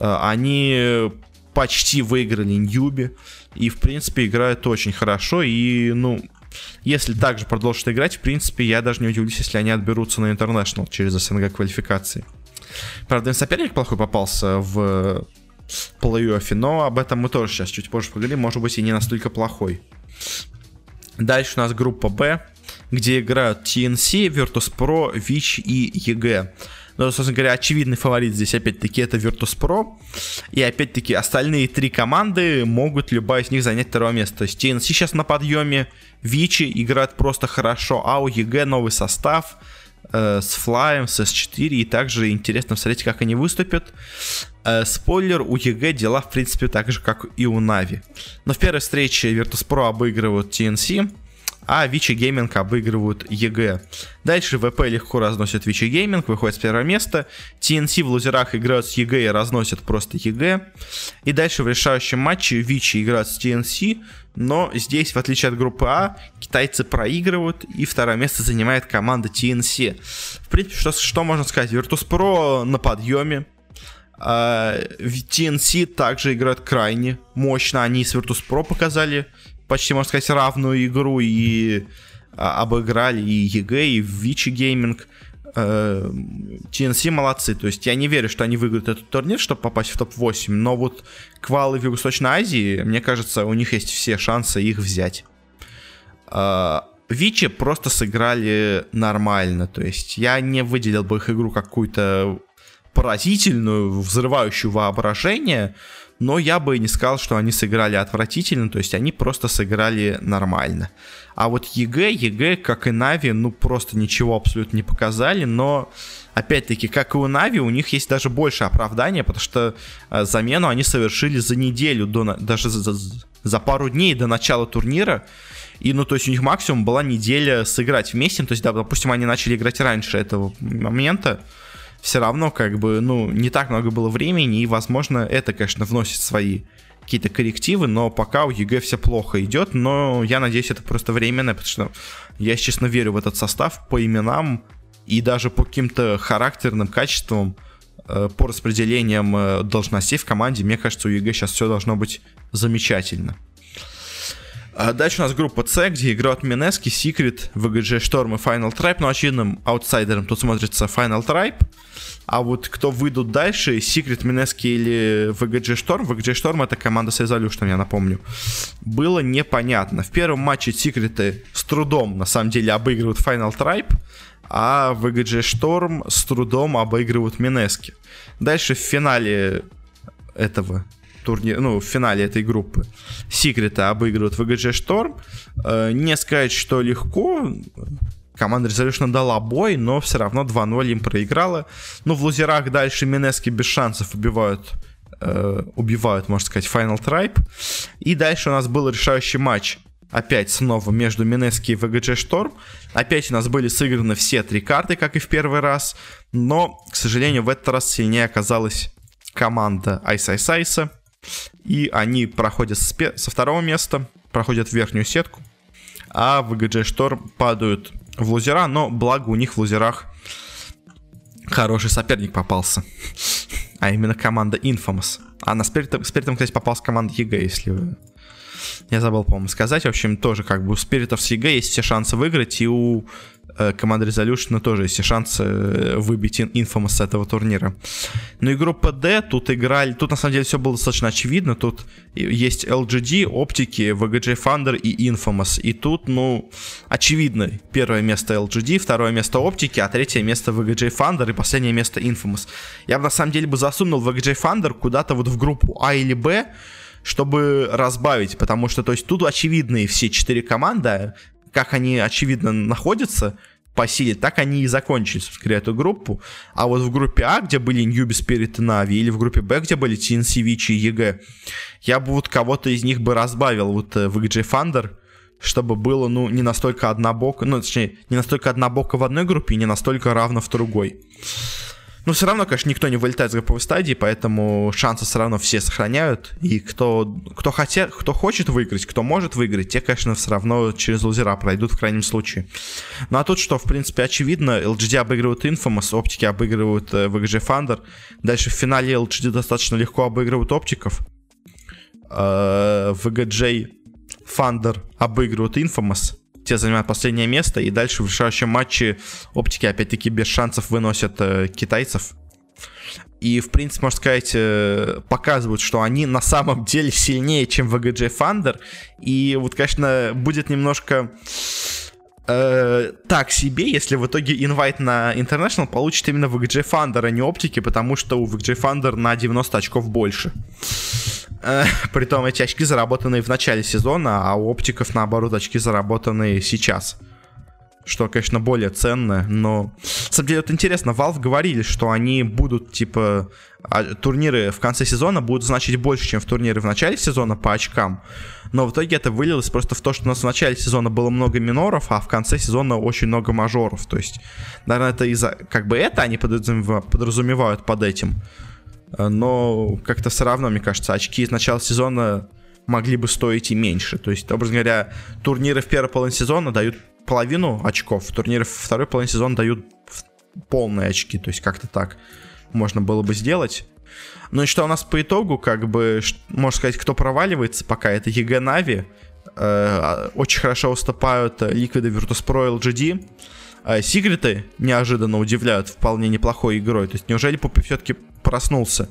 A: Э, они почти выиграли Ньюби. И, в принципе, играют очень хорошо. И, ну, если также продолжат играть, в принципе, я даже не удивлюсь, если они отберутся на International через СНГ квалификации. Правда, им соперник плохой попался в плей-оффе, но об этом мы тоже сейчас чуть позже поговорим. Может быть, и не настолько плохой. Дальше у нас группа Б, где играют TNC, Virtus.pro, Vici и EG. Но, собственно говоря, очевидный фаворит здесь, опять-таки, это Virtus.pro. И, опять-таки, остальные три команды могут любая из них занять второе место. То есть TNC сейчас на подъеме, Vici играют просто хорошо, а у EG новый состав э, с Fly 'ем, с S4, и также интересно смотреть, как они выступят. Э, спойлер, у EG дела, в принципе, так же, как и у Na'Vi. Но в первой встрече Virtus.pro обыгрывают TNC, а Vici Gaming обыгрывают EG. Дальше VP легко разносит Vici Gaming, выходит с первого места. TNC в лузерах играют с EG и разносят просто EG. И дальше в решающем матче Vici играют с TNC, но здесь, в отличие от группы А, китайцы проигрывают, и второе место занимает команда TNC. В принципе, что, что можно сказать? Virtus.pro на подъеме, TNC также играют крайне мощно. Они с Virtus.pro показали почти, можно сказать, равную игру и а, обыграли и EG, и Vici Gaming. TNC молодцы. То есть я не верю, что они выиграют этот турнир, чтобы попасть в топ-8. Но вот квалы в Юго-Восточной Азии, мне кажется, у них есть все шансы их взять. А, Vici просто сыграли нормально. То есть я не выделил бы их игру какую-то поразительную, взрывающую воображение, но я бы не сказал, что они сыграли отвратительно, то есть они просто сыграли нормально. А вот EG, EG, как и Na'Vi, ну просто ничего абсолютно не показали, но опять-таки, как и у Na'Vi, у них есть даже больше оправдания, потому что э, замену они совершили за неделю, до, даже за, за пару дней до начала турнира, и, ну, то есть у них максимум была неделя сыграть вместе, то есть, да, допустим, они начали играть раньше этого момента, все равно, как бы, ну, не так много было времени, и, возможно, это, конечно, вносит свои какие-то коррективы, но пока у EG все плохо идет, но я надеюсь, это просто временно, потому что я, честно, верю в этот состав по именам и даже по каким-то характерным качествам, э, по распределениям э, должностей в команде, мне кажется, у EG сейчас все должно быть замечательно. А дальше у нас группа C, где играют Mineski, Secret, VGJ Storm и Final Tribe. Но очевидным аутсайдером тут смотрится Final Tribe. А вот кто выйдут дальше, Secret, Минески или VGG Storm, VGG Storm это команда с Resolution, я напомню, было непонятно. В первом матче Секреты с трудом, на самом деле, обыгрывают Final Tribe, а VGG Storm с трудом обыгрывают Минески. Дальше в финале этого турнир, ну, в финале этой группы Секрета обыгрывают VGG Storm. Э, не сказать, что легко. Команда Resolution дала бой, но все равно 2-0 им проиграла. Ну, в лузерах дальше Минески без шансов убивают э, убивают, можно сказать, Final Tribe. И дальше у нас был решающий матч. Опять снова между Минески и VGG Storm. Опять у нас были сыграны все три карты, как и в первый раз. Но, к сожалению, в этот раз сильнее оказалась команда Ice Ice Ice. И они проходят со второго места, проходят в верхнюю сетку, а VGJ Storm падают в лузера, но благо у них в лузерах хороший соперник попался. А именно команда Infamous. А на спиритом, спиритом кстати, попалась команда EG, если вы... Я забыл, по-моему, сказать. В общем, тоже как бы у спиритов с EG есть все шансы выиграть, и у команда Resolution тоже есть шанс э, выбить Infamous с этого турнира. Ну и группа D, тут играли, тут на самом деле все было достаточно очевидно, тут есть LGD, Оптики, VGJ Thunder и Infamous, и тут, ну, очевидно, первое место LGD, второе место Оптики, а третье место VGJ Thunder и последнее место Infamous. Я бы на самом деле бы засунул VGJ Thunder куда-то вот в группу А или Б, чтобы разбавить, потому что, то есть, тут очевидные все четыре команды, как они, очевидно, находятся по силе, так они и закончили, собственно эту группу. А вот в группе А, где были Ньюби, Спирит и Нави, или в группе Б, где были TNC, Вичи и EG, я бы вот кого-то из них бы разбавил вот э, в XJ Thunder, чтобы было, ну, не настолько однобоко, ну, точнее, не настолько однобоко в одной группе и не настолько равно в другой. Но все равно, конечно, никто не вылетает с групповой стадии, поэтому шансы все равно все сохраняют. И кто, кто, хотя, кто хочет выиграть, кто может выиграть, те, конечно, все равно через лузера пройдут в крайнем случае. Ну а тут что, в принципе, очевидно. LGD обыгрывают Infamous, оптики обыгрывают э, VGG Thunder. Дальше в финале LGD достаточно легко обыгрывают оптиков. Э, VGJ Thunder обыгрывают Infamous те занимают последнее место, и дальше в решающем матче оптики опять-таки без шансов выносят э, китайцев. И, в принципе, можно сказать, э, показывают, что они на самом деле сильнее, чем VGJ Thunder. И вот, конечно, будет немножко э, так себе, если в итоге инвайт на International получит именно VGJ Thunder, а не оптики, потому что у VGJ Thunder на 90 очков больше. Э, притом эти очки заработанные в начале сезона, а у оптиков, наоборот, очки заработанные сейчас. Что, конечно, более ценно, но... На самом деле, вот интересно, Valve говорили, что они будут, типа, а, турниры в конце сезона будут значить больше, чем в турниры в начале сезона по очкам. Но в итоге это вылилось просто в то, что у нас в начале сезона было много миноров, а в конце сезона очень много мажоров. То есть, наверное, это из-за... Как бы это они подразумевают под этим. Э, но как-то все равно, мне кажется, очки с начала сезона могли бы стоить и меньше. То есть, образно говоря, турниры в первой половине сезона дают половину очков, турниры в второй половине сезона дают полные очки. То есть, как-то так можно было бы сделать. Ну и что у нас по итогу, как бы, можно сказать, кто проваливается пока, это EG, Нави. Э, очень хорошо уступают Ликвиды Virtus.pro LGD. Э, Сигриты неожиданно удивляют вполне неплохой игрой. То есть неужели Puppey все-таки проснулся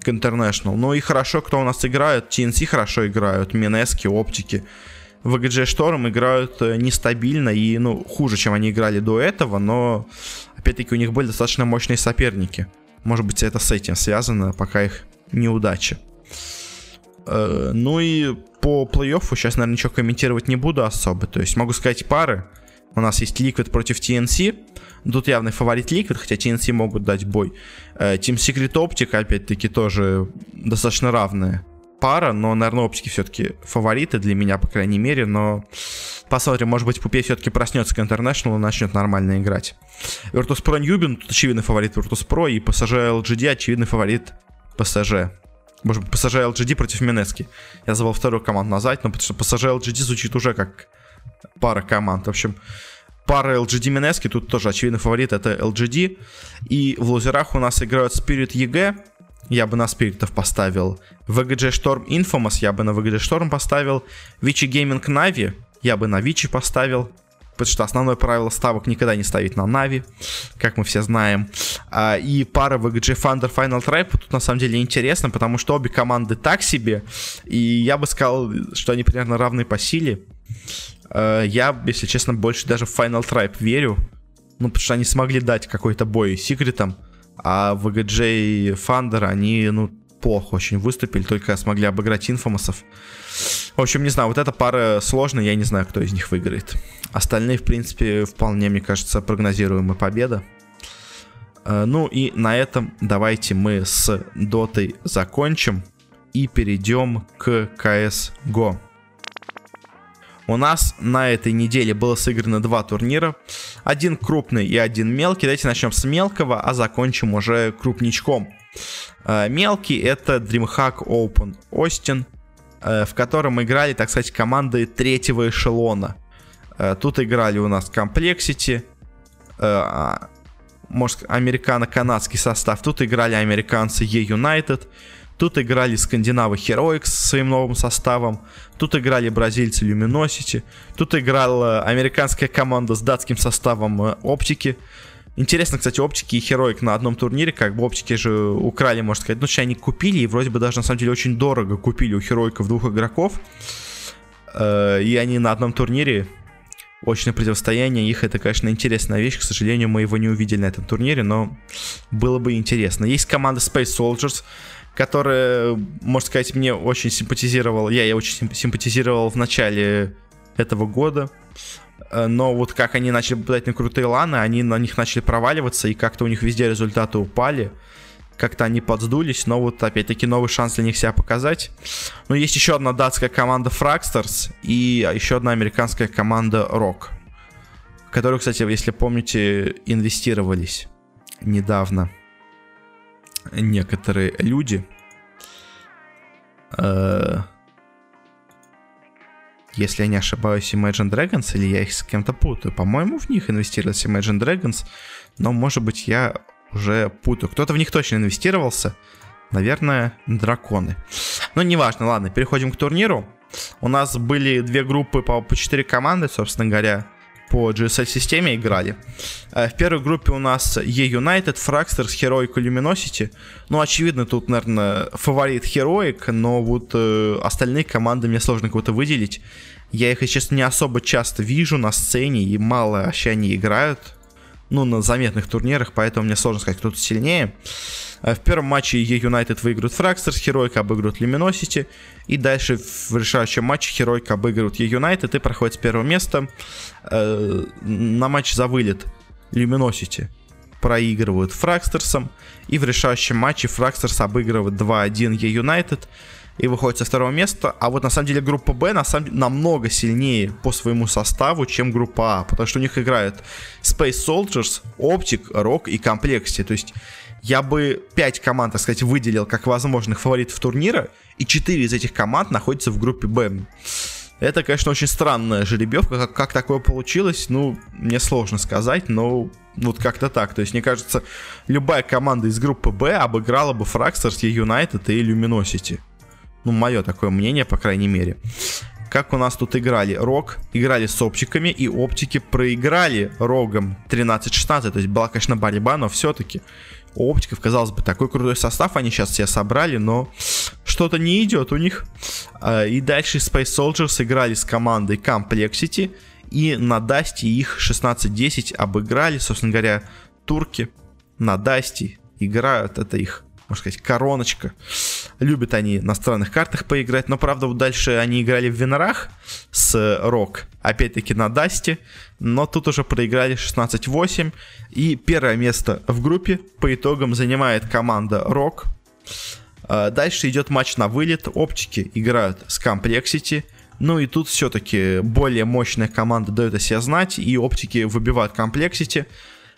A: к International? Ну и хорошо, кто у нас играет. TNC хорошо играют, Минески, Оптики. VGG Storm играют э, нестабильно и, ну, хуже, чем они играли до этого, но, опять-таки, у них были достаточно мощные соперники. Может быть, это с этим связано, пока их неудача. Э, ну и по плей-оффу сейчас, наверное, ничего комментировать не буду особо. То есть могу сказать пары. У нас есть Liquid против TNC. Тут явный фаворит Liquid, хотя TNC могут дать бой. Э, Team Secret Optic, опять-таки, тоже достаточно равная пара, но, наверное, оптики все-таки фавориты для меня, по крайней мере, но посмотрим, может быть, Пупе все-таки проснется к International и начнет нормально играть. Virtus.pro Ньюбин, тут очевидный фаворит Virtus.pro, и PSG LGD очевидный фаворит PSG. Может быть, PSG LGD против Минески. Я забыл вторую команду назвать, но потому что PSG LGD звучит уже как пара команд. В общем, пара LGD Минески, тут тоже очевидный фаворит, это LGD. И в лузерах у нас играют Spirit EG, я бы на спиритов поставил. VGG Storm Infamous я бы на VGG Storm поставил. Вичи Gaming Na'Vi я бы на Вичи поставил. Потому что основное правило ставок никогда не ставить на Нави, как мы все знаем. А, и пара VGG Thunder Final Tribe тут на самом деле интересно, потому что обе команды так себе. И я бы сказал, что они примерно равны по силе. А, я, если честно, больше даже в Final Tribe верю. Ну, потому что они смогли дать какой-то бой секретом. А VGJ и Thunder, они, ну, плохо очень выступили, только смогли обыграть инфомасов. В общем, не знаю, вот эта пара сложная, я не знаю, кто из них выиграет. Остальные, в принципе, вполне, мне кажется, прогнозируемая победа. Э, ну и на этом давайте мы с дотой закончим и перейдем к CSGO. У нас на этой неделе было сыграно два турнира. Один крупный и один мелкий. Давайте начнем с мелкого, а закончим уже крупничком. Э, мелкий это DreamHack Open Austin, э, в котором играли, так сказать, команды третьего эшелона. Э, тут играли у нас Complexity, а, может, американо-канадский состав. Тут играли американцы E-United, Тут играли скандинавы Heroics со своим новым составом. Тут играли бразильцы Luminosity. Тут играла американская команда с датским составом э, Оптики. Интересно, кстати, Оптики и Heroic на одном турнире, как бы Оптики же украли, можно сказать. Ну, они купили, и вроде бы даже на самом деле очень дорого купили у Heroicов двух игроков. Э, и они на одном турнире очное противостояние их это, конечно, интересная вещь. К сожалению, мы его не увидели на этом турнире, но было бы интересно. Есть команда Space Soldiers, которая, можно сказать, мне очень симпатизировала. Я ей очень симпатизировал в начале этого года. Э, но вот как они начали попадать на крутые ланы, они на них начали проваливаться, и как-то у них везде результаты упали. Как-то они подсдулись, но вот опять-таки новый шанс для них себя показать. Но есть еще одна датская команда Fragsters и еще одна американская команда Rock, в которую, кстати, если помните, инвестировались недавно некоторые люди, э, если я не ошибаюсь, Imagine Dragons, или я их с кем-то путаю. По-моему, в них инвестировался Imagine Dragons, но, может быть, я уже путаю. Кто-то в них точно инвестировался. Наверное, драконы. Но неважно, ладно, переходим к турниру. У нас были две группы по, по 4 команды, собственно говоря по GSL-системе играли. Э, в первой группе у нас E-United, Fragsters, Heroic и Luminosity. Ну, очевидно, тут, наверное, фаворит Heroic, но вот э, остальные команды мне сложно кого-то выделить. Я их, честно, не особо часто вижу на сцене, и мало вообще они играют ну, на заметных турнирах, поэтому мне сложно сказать, кто тут сильнее. Э, в первом матче United выиграют Fragsters, Heroic обыгрывают Luminosity, и дальше в решающем матче Heroic обыгрывают United и проходит с первого места. Э, на матч за вылет Luminosity проигрывают Фракстерсом, и в решающем матче Фракстерс обыгрывает 2-1 United и выходит со второго места. А вот на самом деле группа Б на самом деле намного сильнее по своему составу, чем группа А, потому что у них играют Space Soldiers, Optic, Rock и Complexity. То есть я бы 5 команд, так сказать, выделил как возможных фаворитов турнира, и 4 из этих команд находятся в группе Б. Это, конечно, очень странная жеребьевка. Как, как такое получилось, ну, мне сложно сказать, но вот как-то так. То есть, мне кажется, любая команда из группы Б обыграла бы Фракстерс, Юнайтед и Luminosity. Ну, мое такое мнение, по крайней мере. Как у нас тут играли? Рок играли с оптиками, и оптики проиграли рогом 13-16. То есть была, конечно, борьба, но все-таки у оптиков, казалось бы, такой крутой состав они сейчас все собрали, но что-то не идет у них. А, и дальше Space Soldiers играли с командой Complexity, и на Дасте их 16-10 обыграли, собственно говоря, турки на Дасте играют, это их можно сказать, короночка. Любят они на странных картах поиграть, но, правда, дальше они играли в виннерах с Rogue, опять-таки на Дасте, но тут уже проиграли 16-8, и первое место в группе по итогам занимает команда Рок. А, дальше идет матч на вылет, оптики играют с Complexity, ну и тут все-таки более мощная команда дает о себе знать, и оптики выбивают Complexity.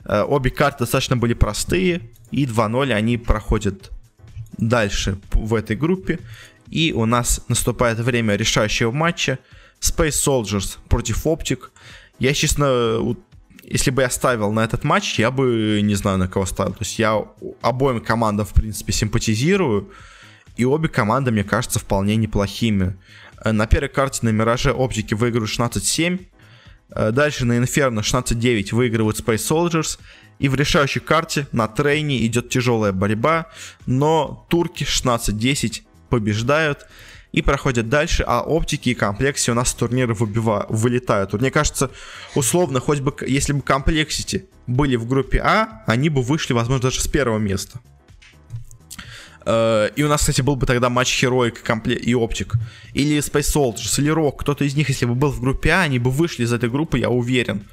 A: А, обе карты достаточно были простые, и 2-0 они проходят дальше в этой группе. И у нас наступает время решающего матча. Space Soldiers против Optic. Я, честно, если бы я ставил на этот матч, я бы не знаю, на кого ставил. То есть я обоим командам, в принципе, симпатизирую. И обе команды, мне кажется, вполне неплохими. Э, на первой карте на Мираже оптики выигрывают 16-7. Э, дальше на Inferno 16-9 выигрывают Space Soldiers. И в решающей карте на трейне идет тяжелая борьба, но турки 16-10 побеждают и проходят дальше, а оптики и комплекси у нас с турнира выбива, вылетают. Вот мне кажется, условно, хоть бы, если бы комплексити были в группе А, они бы вышли, возможно, даже с первого места. Э, и у нас, кстати, был бы тогда матч Heroic и Оптик. Или Space Soldiers, или Rock. Кто-то из них, если бы был в группе А, они бы вышли из этой группы, я уверен.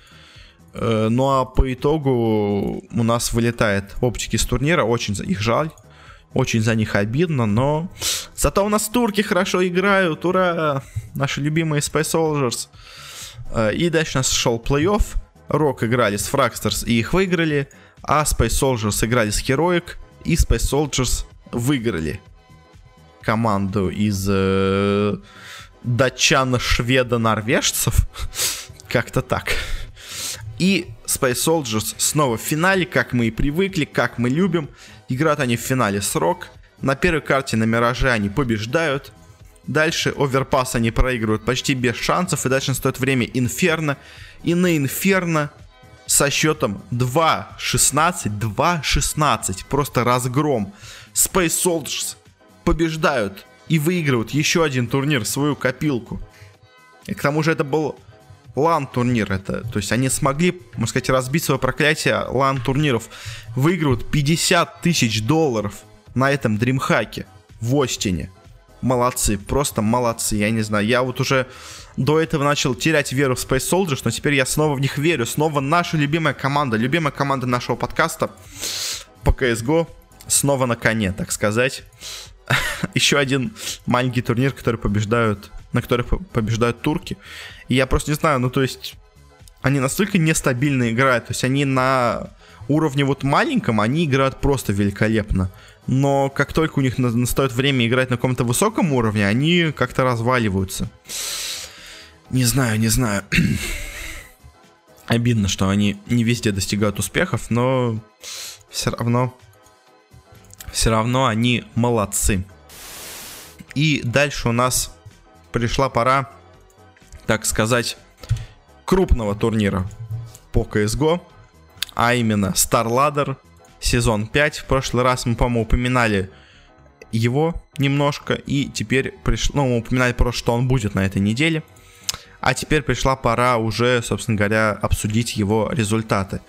A: Э, ну а по итогу у нас вылетает оптики с турнира. Очень их жаль. Очень за них обидно, но зато у нас турки хорошо играют. Ура! Наши любимые Space Soldiers. Э, и дальше у нас шел плей-офф. Рок играли с Fragsters и их выиграли. А Space Soldiers играли с Heroic. И Space Soldiers выиграли команду из э, датчан, шведа, норвежцев. Как-то так. И Space Soldiers снова в финале, как мы и привыкли, как мы любим. Играют они в финале с Рок. На первой карте на Мираже они побеждают. Дальше Оверпас они проигрывают почти без шансов. И дальше настает время Инферно. И на Инферно со счетом 2-16, 2-16. Просто разгром. Space Soldiers побеждают и выигрывают еще один турнир свою копилку. И к тому же это был лан-турнир это. То есть они смогли, можно сказать, разбить свое проклятие лан-турниров. Выигрывают 50 тысяч долларов на этом дримхаке в Остине. Молодцы, просто молодцы. Я не знаю, я вот уже до этого начал терять веру в Space Soldiers, но теперь я снова в них верю. Снова наша любимая команда, любимая команда нашего подкаста по CSGO снова на коне, так сказать. Еще один маленький турнир, который побеждают, на который побеждают турки. И я просто не знаю, ну то есть они настолько нестабильно играют, то есть они на уровне вот маленьком, они играют просто великолепно. Но как только у них настает время играть на каком-то высоком уровне, они как-то разваливаются. Не знаю, не знаю. Обидно, что они не везде достигают успехов, но все равно все равно они молодцы. И дальше у нас пришла пора так сказать, крупного турнира по CSGO, а именно Star Ladder сезон 5. В прошлый раз мы, по-моему, упоминали его немножко, и теперь пришло, ну, мы упоминали просто, что он будет на этой неделе. А теперь пришла пора уже, собственно говоря, обсудить его результаты.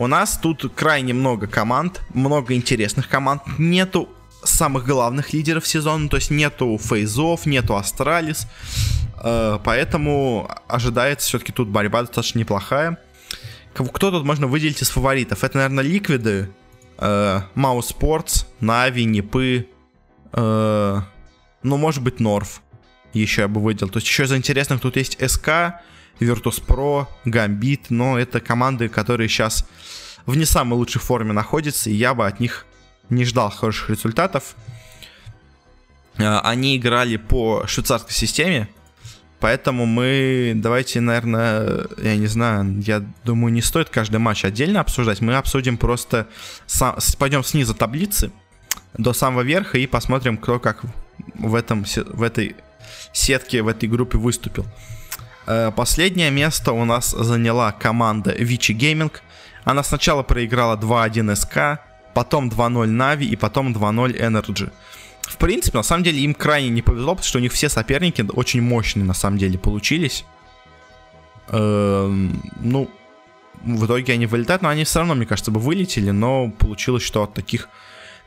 A: У нас тут крайне много команд, много интересных команд. Нету самых главных лидеров сезона, то есть нету фейзов, нету Астралис. Э, поэтому ожидается все-таки тут борьба достаточно неплохая. Кто тут можно выделить из фаворитов? Это, наверное, Ликвиды, Mousesports, Нави, Нипы, ну, может быть, North. Еще я бы выделил. То есть еще из интересных тут есть SK, Virtus.pro, Gambit, но это команды, которые сейчас в не самой лучшей форме находятся, и я бы от них не ждал хороших результатов. Э, они играли по швейцарской системе, Поэтому мы, давайте, наверное, я не знаю, я думаю, не стоит каждый матч отдельно обсуждать. Мы обсудим просто, пойдем снизу таблицы до самого верха и посмотрим, кто как в, этом, в этой сетке, в этой группе выступил. Э, последнее место у нас заняла команда Vici Gaming. Она сначала проиграла 2-1 SK, потом 2-0 Na'Vi и потом 2-0 Energy. В принципе, на самом деле им крайне не повезло, потому что у них все соперники очень мощные на самом деле получились. Эм, ну, в итоге они вылетают, но они все равно, мне кажется, бы вылетели, но получилось, что от таких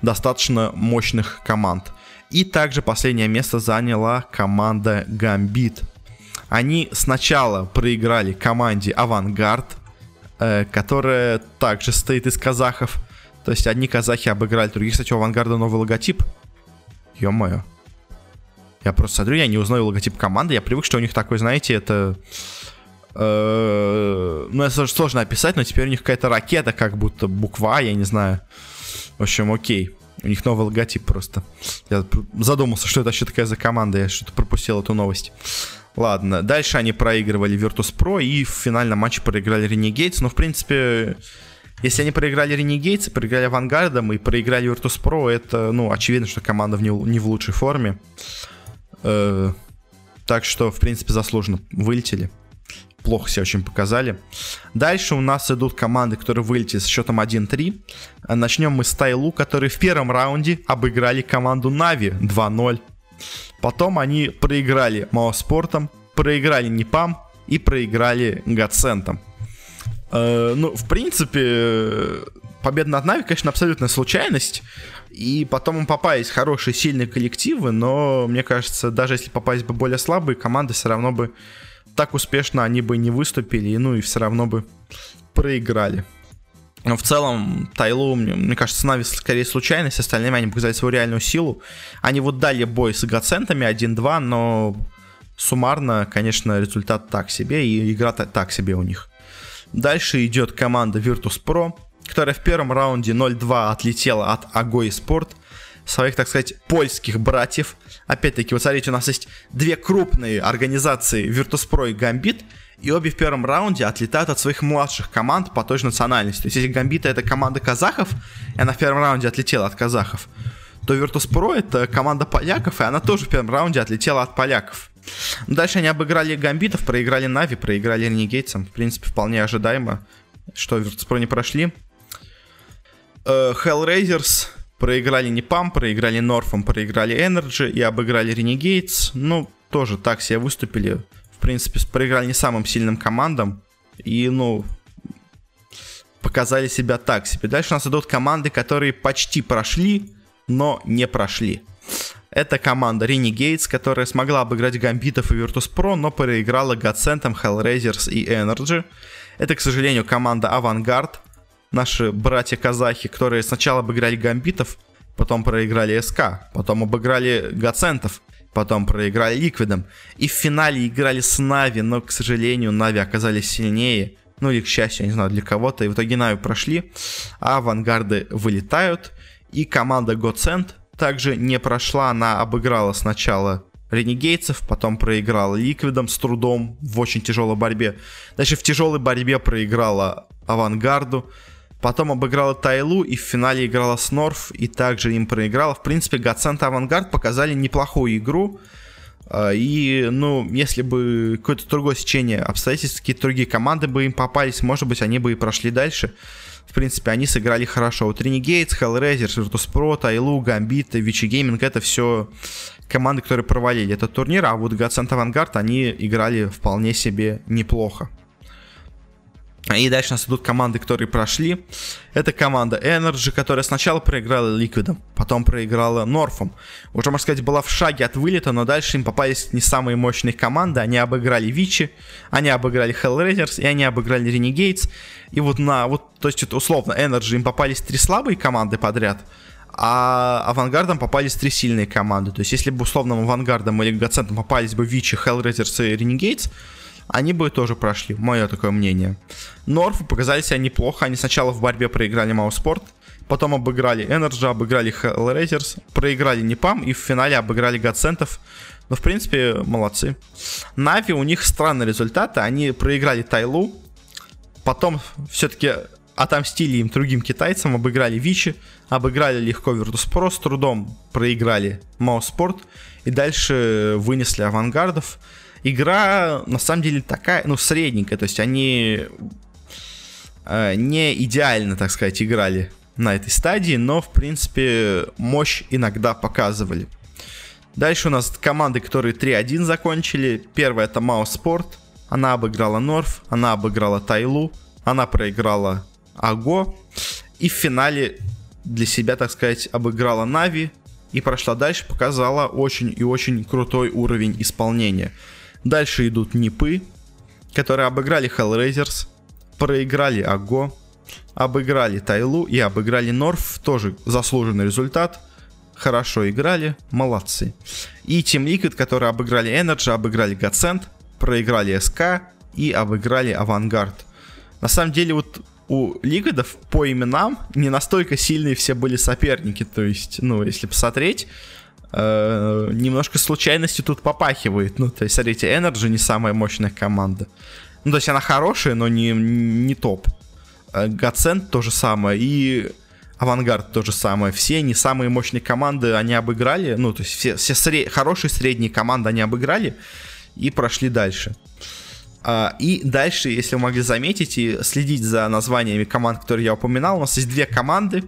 A: достаточно мощных команд. И также последнее место заняла команда Гамбит. Они сначала проиграли команде Авангард, э, которая также стоит из казахов. То есть одни казахи обыграли других. Кстати, у Авангарда новый логотип. Ё-моё. Я просто смотрю, я не узнаю логотип команды. Я привык, что у них такой, знаете, это... Э, ну, это сложно описать, но теперь у них какая-то ракета, как будто буква, я не знаю. В общем, окей. У них новый логотип просто. Я задумался, что это вообще такая за команда. Я что-то пропустил эту новость. Ладно, дальше они проигрывали Virtus.pro и в финальном матче проиграли Renegades. Но, в принципе, если они проиграли Renegades, проиграли Авангардом и проиграли Virtus.pro, это, ну, очевидно, что команда в не, не в лучшей форме. Э, так что, в принципе, заслуженно вылетели плохо себя очень показали. Дальше у нас идут команды, которые вылетели с счетом 1-3. Начнем мы с Тайлу, которые в первом раунде обыграли команду Нави 2-0. Потом они проиграли Маоспортом, проиграли Непам и проиграли Гацентом. Э, ну, в принципе, победа над Нави, конечно, абсолютная случайность. И потом им попались хорошие, сильные коллективы, но, мне кажется, даже если попались бы более слабые, команды все равно бы так успешно они бы не выступили, ну и все равно бы проиграли. Но в целом Тайлу, мне, мне кажется, Нави скорее случайность, остальными они показали свою реальную силу. Они вот дали бой с Гацентами 1-2, но суммарно, конечно, результат так себе, и игра так себе у них. Дальше идет команда Virtus.pro, которая в первом раунде 0-2 отлетела от Agoi Sport своих, так сказать, польских братьев. Опять-таки, вот смотрите, у нас есть две крупные организации Virtus.pro и Gambit, и обе в первом раунде отлетают от своих младших команд по той же национальности. То есть, если Gambit это команда казахов, и она в первом раунде отлетела от казахов, то Virtus.pro это команда поляков, и она тоже в первом раунде отлетела от поляков. Дальше они обыграли Гамбитов, проиграли Нави, проиграли Ренегейтсам. В принципе, вполне ожидаемо, что Virtus.pro не прошли. Uh, Hellraisers Проиграли Непам, проиграли Норфом, проиграли Energy и обыграли Renegades. Ну, тоже так себе выступили. Принципе, проиграли не самым сильным командам. И, ну, показали себя так себе. Дальше у нас идут команды, которые почти прошли, но не прошли. Это команда Renegades, которая смогла обыграть Гамбитов и Virtus.pro, но проиграла Godsent'ам, Hellraisers и Energy. Это, к сожалению, команда Avantgarde, наши братья-казахи, которые сначала обыграли гамбитов, потом проиграли SK, потом обыграли Годсентов, потом проиграли Ликвидом. И в финале играли с Нави, но, к сожалению, Нави оказались сильнее. Ну или, к счастью, я не знаю, для кого-то. И в итоге Нави прошли, а авангарды вылетают. И команда Godsent также не прошла, она обыграла сначала Ренегейдсов, потом проиграла Ликвидом с трудом в очень тяжелой борьбе. Дальше в тяжелой борьбе проиграла Авангарду. Потом обыграла Тайлу и в финале играла с и также им проиграла. В принципе, Гацент Авангард показали неплохую игру. А, и, ну, если бы какое-то другое сечение обстоятельств, какие-то другие команды бы им попались, может быть, они бы и прошли дальше. В принципе, они сыграли хорошо. Вот Renegades, Hellraisers, Virtus.pro, Тайлу, Gambit, Vici Gaming, это все команды, которые провалили этот турнир, а вот Гацент Авангард, они играли вполне себе неплохо. И дальше у нас идут команды, которые прошли. Это команда Energy, которая сначала проиграла Ликвидом, потом проиграла Норфом. Уже, можно сказать, была в шаге от вылета, но дальше им попались не самые мощные команды. Они обыграли Вичи, они обыграли Hellraisers и они обыграли Renegades. И вот на, вот, то есть, условно, Energy им попались три слабые команды подряд, а авангардам попались три сильные команды. То есть, если бы условным авангардом или Гацентом попались бы Вичи, Hellraisers и Renegades, они бы тоже прошли, мое такое мнение. Норфы показали себя неплохо, они сначала в борьбе проиграли Мауспорт, потом обыграли Energy, обыграли Hellraisers, проиграли Непам и в финале обыграли Гацентов. Ну, в принципе, молодцы. Нави, у них странные результаты. Они проиграли Тайлу, потом все-таки отомстили им другим китайцам, обыграли Вичи, обыграли легко Virtus.pro, с трудом проиграли Мауспорт и дальше вынесли авангардов. Игра, на самом деле, такая, ну, средненькая, то есть они э, не идеально, так сказать, играли на этой стадии, но, в принципе, мощь иногда показывали. Дальше у нас команды, которые 3-1 закончили. Первая это Мауспорт, она обыграла Норф, она обыграла Тайлу, она проиграла Аго. И в финале для себя, так сказать, обыграла Нави и прошла дальше, показала очень и очень крутой уровень исполнения. Дальше идут Нипы, которые обыграли Hellraisers, проиграли Аго, обыграли Тайлу и обыграли Норф. Тоже заслуженный результат. Хорошо играли, молодцы. И Team Liquid, которые обыграли Energy, обыграли Godsend, проиграли СК и обыграли Авангард. На самом деле, вот у Лигодов по именам не настолько сильные все были соперники. То есть, ну, если посмотреть, э, немножко случайностью тут попахивает. Ну, то есть, смотрите, Energy не самая мощная команда. Ну, то есть, она хорошая, но не, не топ. Гацент то же самое. И Авангард то же самое. Все не самые мощные команды они обыграли. Ну, то есть, все, все сред... хорошие средние команды они обыграли и прошли дальше. Uh, и дальше, если вы могли заметить и следить за названиями команд, которые я упоминал, у нас есть две команды,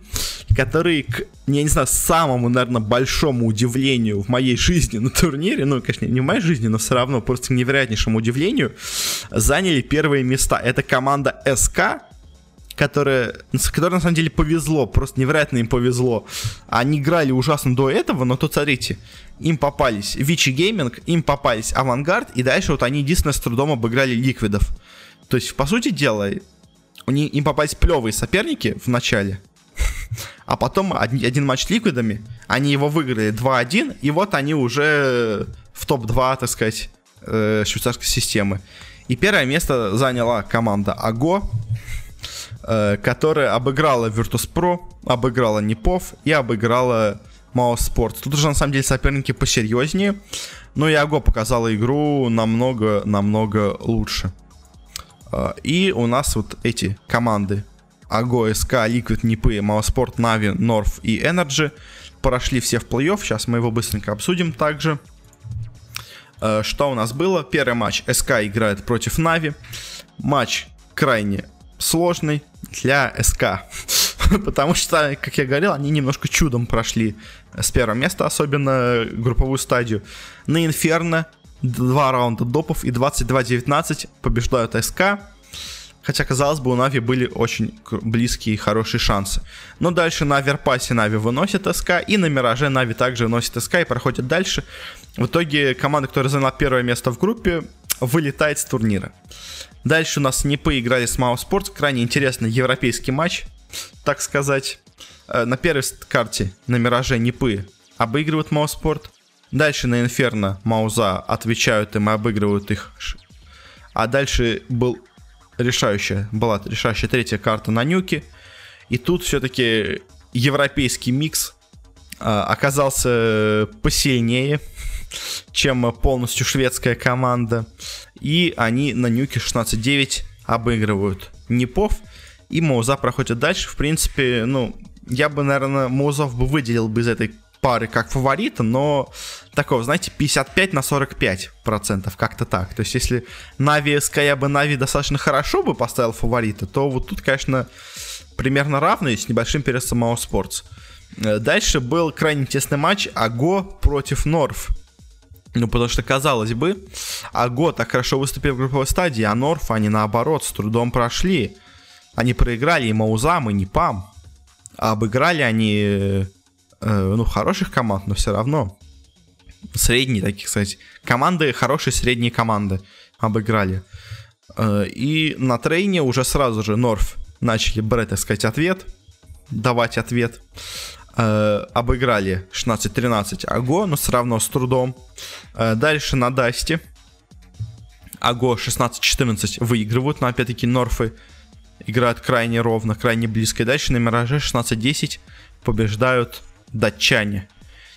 A: которые, к, я не знаю, самому, наверное, большому удивлению в моей жизни на турнире, ну, конечно, не в моей жизни, но все равно просто к невероятнейшему удивлению, заняли первые места. Это команда СК, которая, которая на самом деле повезло, просто невероятно им повезло. Они играли ужасно до этого, но тут смотрите, им попались Vici Gaming, им попались Avangar, и дальше вот они единственное с трудом обыграли Ликвидов. То есть, по сути дела, они, им попались плевые соперники в начале, а потом один, один матч с Ликвидами, они его выиграли 2-1, и вот они уже в топ-2, так сказать, э, швейцарской системы. И первое место заняла команда AGO, которая обыграла Virtus.pro, обыграла Нипов и обыграла Mousesports. Тут уже на самом деле соперники посерьезнее. Но и AGO показала игру намного-намного лучше. А, и у нас вот эти команды AGO, SK, Liquid, Нипы, Mousesports, Нави, North и NRG прошли все в плей-офф. Сейчас мы его быстренько обсудим также. А, что у нас было? Первый матч SK играет против Нави. Матч крайне сложный для SK. Потому что, как я говорил, они немножко чудом прошли с первого места, особенно групповую стадию. На Инферно два раунда допов и 22-19 побеждают SK. Хотя, казалось бы, у Нави были очень близкие и хорошие шансы. Но дальше на Оверпасе Нави выносит SK, и на Мираже Нави также выносит SK и проходит дальше. В итоге команда, которая заняла первое место в группе, вылетает с турнира. Дальше у нас Непы играли с Мао Спортс. Крайне интересный европейский матч, так сказать. Э, на первой карте на Мираже Непы обыгрывают Мао Спорт. Дальше на Инферно Мауза отвечают им и обыгрывают их. А дальше был решающая, была решающая третья карта на Нюке. И тут все-таки европейский микс э, оказался посильнее, чем полностью шведская команда. И они на нюке 16-9 обыгрывают Непов. И Моуза проходит дальше. В принципе, ну, я бы, наверное, Моузов бы выделил бы из этой пары как фаворита, но такого, знаете, 55 на 45 процентов, как-то так. То есть, если Нави СК я бы Нави достаточно хорошо бы поставил фаворита, то вот тут, конечно, примерно равный с небольшим пересом Мао Спортс. Э, дальше был крайне тесный матч Аго против Норф. Ну, потому что, казалось бы, Аго так хорошо выступил в групповой стадии, а Норф они наоборот с трудом прошли. Они проиграли и Маузам, и Непам. А обыграли они, э, ну, хороших команд, но все равно. Средние такие, кстати. Команды, хорошие средние команды обыграли. Э, и на трейне уже сразу же Норф начали брать, так сказать, ответ. Давать ответ э, обыграли 16-13 Аго, но все равно с трудом. Э, дальше на Дасте. Аго 16-14 выигрывают, но опять-таки Норфы играют крайне ровно, крайне близко. И дальше на Мираже 16-10 побеждают датчане.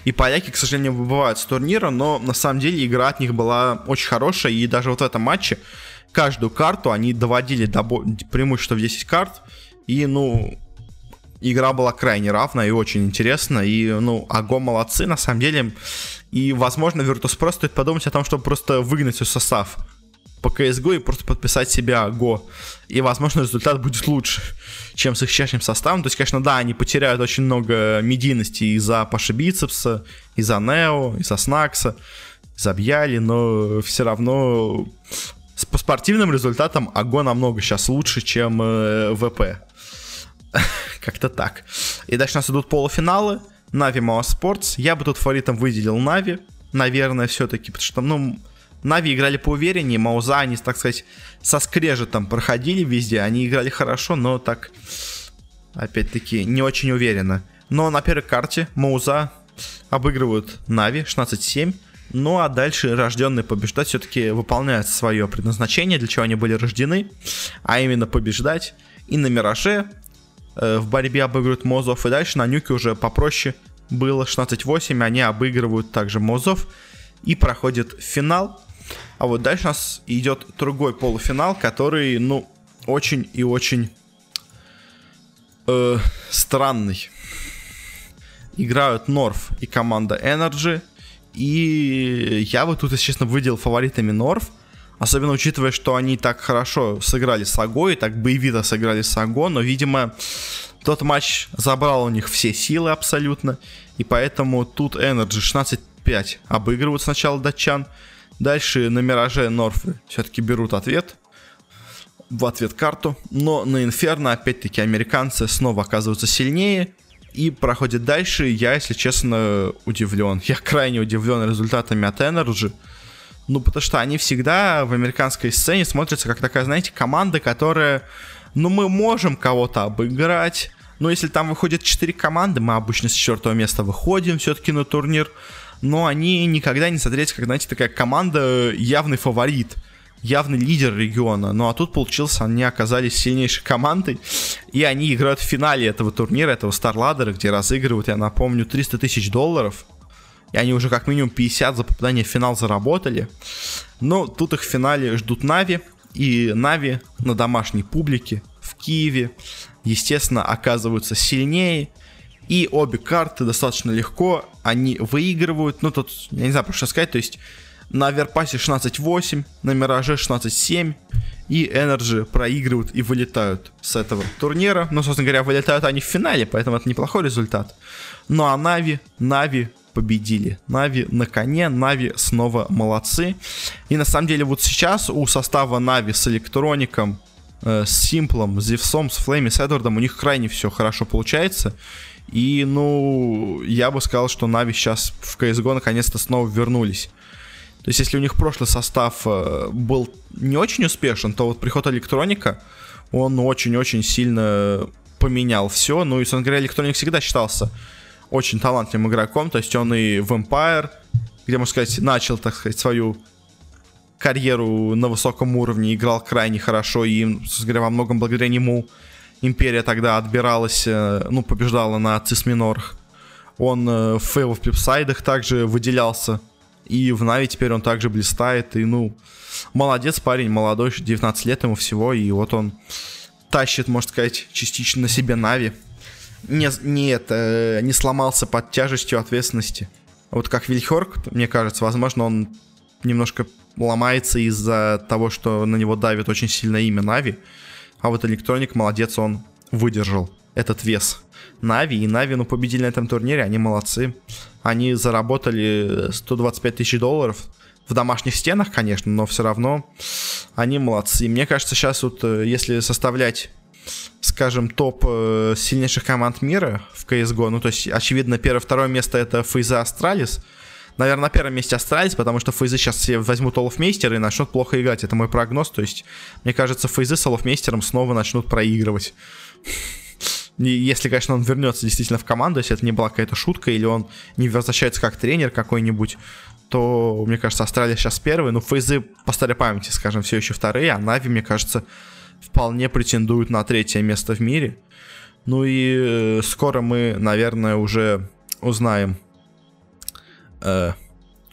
A: И поляки, к сожалению, выбывают с турнира, но на самом деле игра от них была очень хорошая. И даже вот в этом матче каждую карту они доводили до преимущества в 10 карт. И, ну, игра была крайне равная и очень интересна. И, ну, Аго молодцы, на самом деле. И, возможно, Virtus.pro стоит подумать о том, чтобы просто выгнать свой состав по CSGO и просто подписать себя Go. И, возможно, результат будет лучше, чем с их чащим составом. То есть, конечно, да, они потеряют очень много медийности из-за Паши Бицепса, из-за Нео, из-за Снакса, из-за Бьяли, но все равно по спортивным результатам Аго намного сейчас лучше, чем э, ВП. Как-то так. И дальше у нас идут полуфиналы. Нави Мао Спортс. Я бы тут фаворитом выделил Нави. Наверное, все-таки, потому что, ну, Нави играли поувереннее, Мауза, они, так сказать, со скрежетом проходили везде. Они играли хорошо, но так, опять-таки, не очень уверенно. Но на первой карте Мауза обыгрывают Нави 16-7. Ну а дальше рожденные побеждать все-таки выполняют свое предназначение, для чего они были рождены, а именно побеждать. И на Мираже в борьбе обыгрывают Мозов, и дальше на Нюке уже попроще было 16-8, они обыгрывают также Мозов и проходят финал. А вот дальше у нас идет другой полуфинал, который, ну, очень и очень э, странный. Играют Норф и команда Energy. И я бы тут, если честно, выделил фаворитами Норф. Особенно учитывая, что они так хорошо сыграли с Аго и так боевито сыграли с Аго. Но, видимо, тот матч забрал у них все силы абсолютно. И поэтому тут Energy 16-5 обыгрывают сначала датчан. Дальше на Мираже Норфы все-таки берут ответ. В ответ карту. Но на Инферно, опять-таки, американцы снова оказываются сильнее. И проходит дальше. Я, если честно, удивлен. Я крайне удивлен результатами от Energy. Ну, потому что они всегда в американской сцене смотрятся как такая, знаете, команда, которая... Ну, мы можем кого-то обыграть. Но если там выходит 4 команды, мы обычно с четвертого места выходим все-таки на турнир но они никогда не смотрелись, как, знаете, такая команда явный фаворит, явный лидер региона. Ну а тут получился, они оказались сильнейшей командой, и они играют в финале этого турнира, этого Старладера, где разыгрывают, я напомню, 300 тысяч долларов. И они уже как минимум 50 за попадание в финал заработали. Но тут их в финале ждут Нави. И Нави на домашней публике в Киеве, естественно, оказываются сильнее. И обе карты достаточно легко, они выигрывают. Ну, тут, я не знаю, что сказать, то есть на Оверпасе 16-8, на Мираже 16-7, и NRG проигрывают и вылетают с этого турнира. Ну, собственно говоря, вылетают они в финале, поэтому это неплохой результат. Ну а Нави, Нави победили. Нави на коне, Нави снова молодцы. И на самом деле вот сейчас у состава Нави с Электроником, э, с Симплом, с Зевсом, с Флейми, с Эдвардом у них крайне все хорошо получается. И, ну, я бы сказал, что Нави сейчас в CSGO наконец-то снова вернулись. То есть, если у них прошлый состав э, был не очень успешен, то вот приход электроника, он очень-очень сильно поменял все. Ну и, собственно говоря, электроник всегда считался очень талантливым игроком. То есть он и в Empire, где, можно сказать, начал, так сказать, свою карьеру на высоком уровне, играл крайне хорошо, и, говоря, во многом благодаря нему Империя тогда отбиралась, э, ну, побеждала на CIS минорах. Он э, во Флипсайдах также выделялся. И в Нави теперь он также блистает. И, ну, молодец парень, молодой, 19 лет ему всего. И вот он тащит, можно сказать, частично на себе Нави. Не, не, это, не сломался под тяжестью ответственности. Вот как Вильхорк, мне кажется, возможно, он немножко ломается из-за того, что на него давит очень сильно имя Нави. А вот Электроник, молодец, он выдержал этот вес. Нави и Нави, ну, победили на этом турнире, они молодцы. Они заработали 125 тысяч долларов. В домашних стенах, конечно, но все равно они молодцы. И мне кажется, сейчас вот, э, если составлять скажем, топ э, сильнейших команд мира в CSGO. Ну, то есть, очевидно, первое-второе место это Фейзы, Астралис наверное, на первом месте Astralis, потому что Фейзы сейчас все возьмут Олафмейстер и начнут плохо играть. Это мой прогноз. То есть, мне кажется, Фейзы с Олафмейстером снова начнут проигрывать. Если, конечно, он вернется действительно в команду, если это не была какая-то шутка, или он не возвращается как тренер какой-нибудь, то, мне кажется, Astralis сейчас первый. Ну, Фейзы, по старой памяти, скажем, все еще вторые, а Na'Vi, мне кажется, вполне претендуют на третье место в мире. Ну и э, скоро мы, наверное, уже узнаем, э,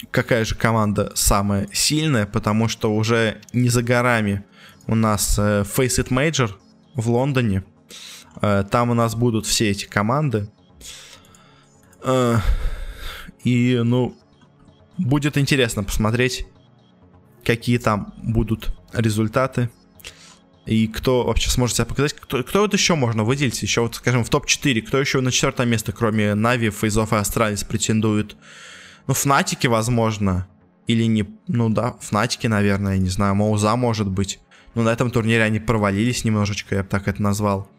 A: какая же команда самая сильная, потому что уже не за горами у нас э, FACEIT Major в Лондоне. Там у нас будут все эти команды. И, ну, будет интересно посмотреть, какие там будут результаты. И кто вообще сможет себя показать? Кто, кто вот еще можно выделить? Еще вот, скажем, в топ-4. Кто еще на четвертое место, кроме Na'Vi, Фейзов и Astralis, претендует? Ну, Фнатики, возможно. Или не... Ну да, Фнатики, наверное, я не знаю. Мауза, может быть. Но на этом турнире они провалились немножечко, я бы так это назвал.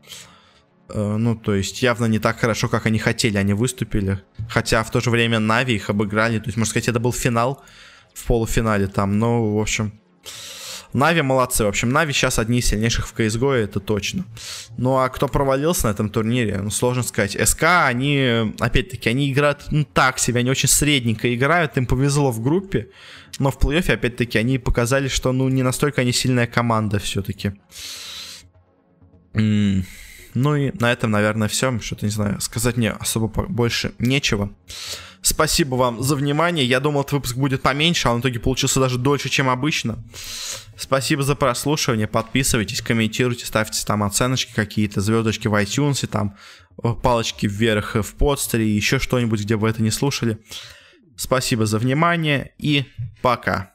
A: Э, ну, то есть, явно не так хорошо, как они хотели, они выступили. Хотя в то же время Na'Vi их обыграли. То есть, можно сказать, это был финал в полуфинале там. Но, в общем, Na'Vi молодцы. В общем, Na'Vi сейчас одни из сильнейших в CSGO, это точно. Ну а кто провалился на этом турнире, ну сложно сказать. SK, они, опять-таки, они играют ну, так себе, они очень средненько играют, им повезло в группе. Но в плей-оффе, опять-таки, они показали, что ну не настолько они сильная команда все-таки. Ну и на этом, наверное, все. Что-то, не знаю, сказать мне особо больше нечего. Спасибо вам за внимание. Я думал, этот выпуск будет поменьше, а он в итоге получился даже дольше, чем обычно. Спасибо за прослушивание. Подписывайтесь, комментируйте, ставьте там оценочки какие-то, звездочки в iTunes, там э, палочки вверх в подстере, еще что-нибудь, где вы это не слушали. Спасибо за внимание и пока.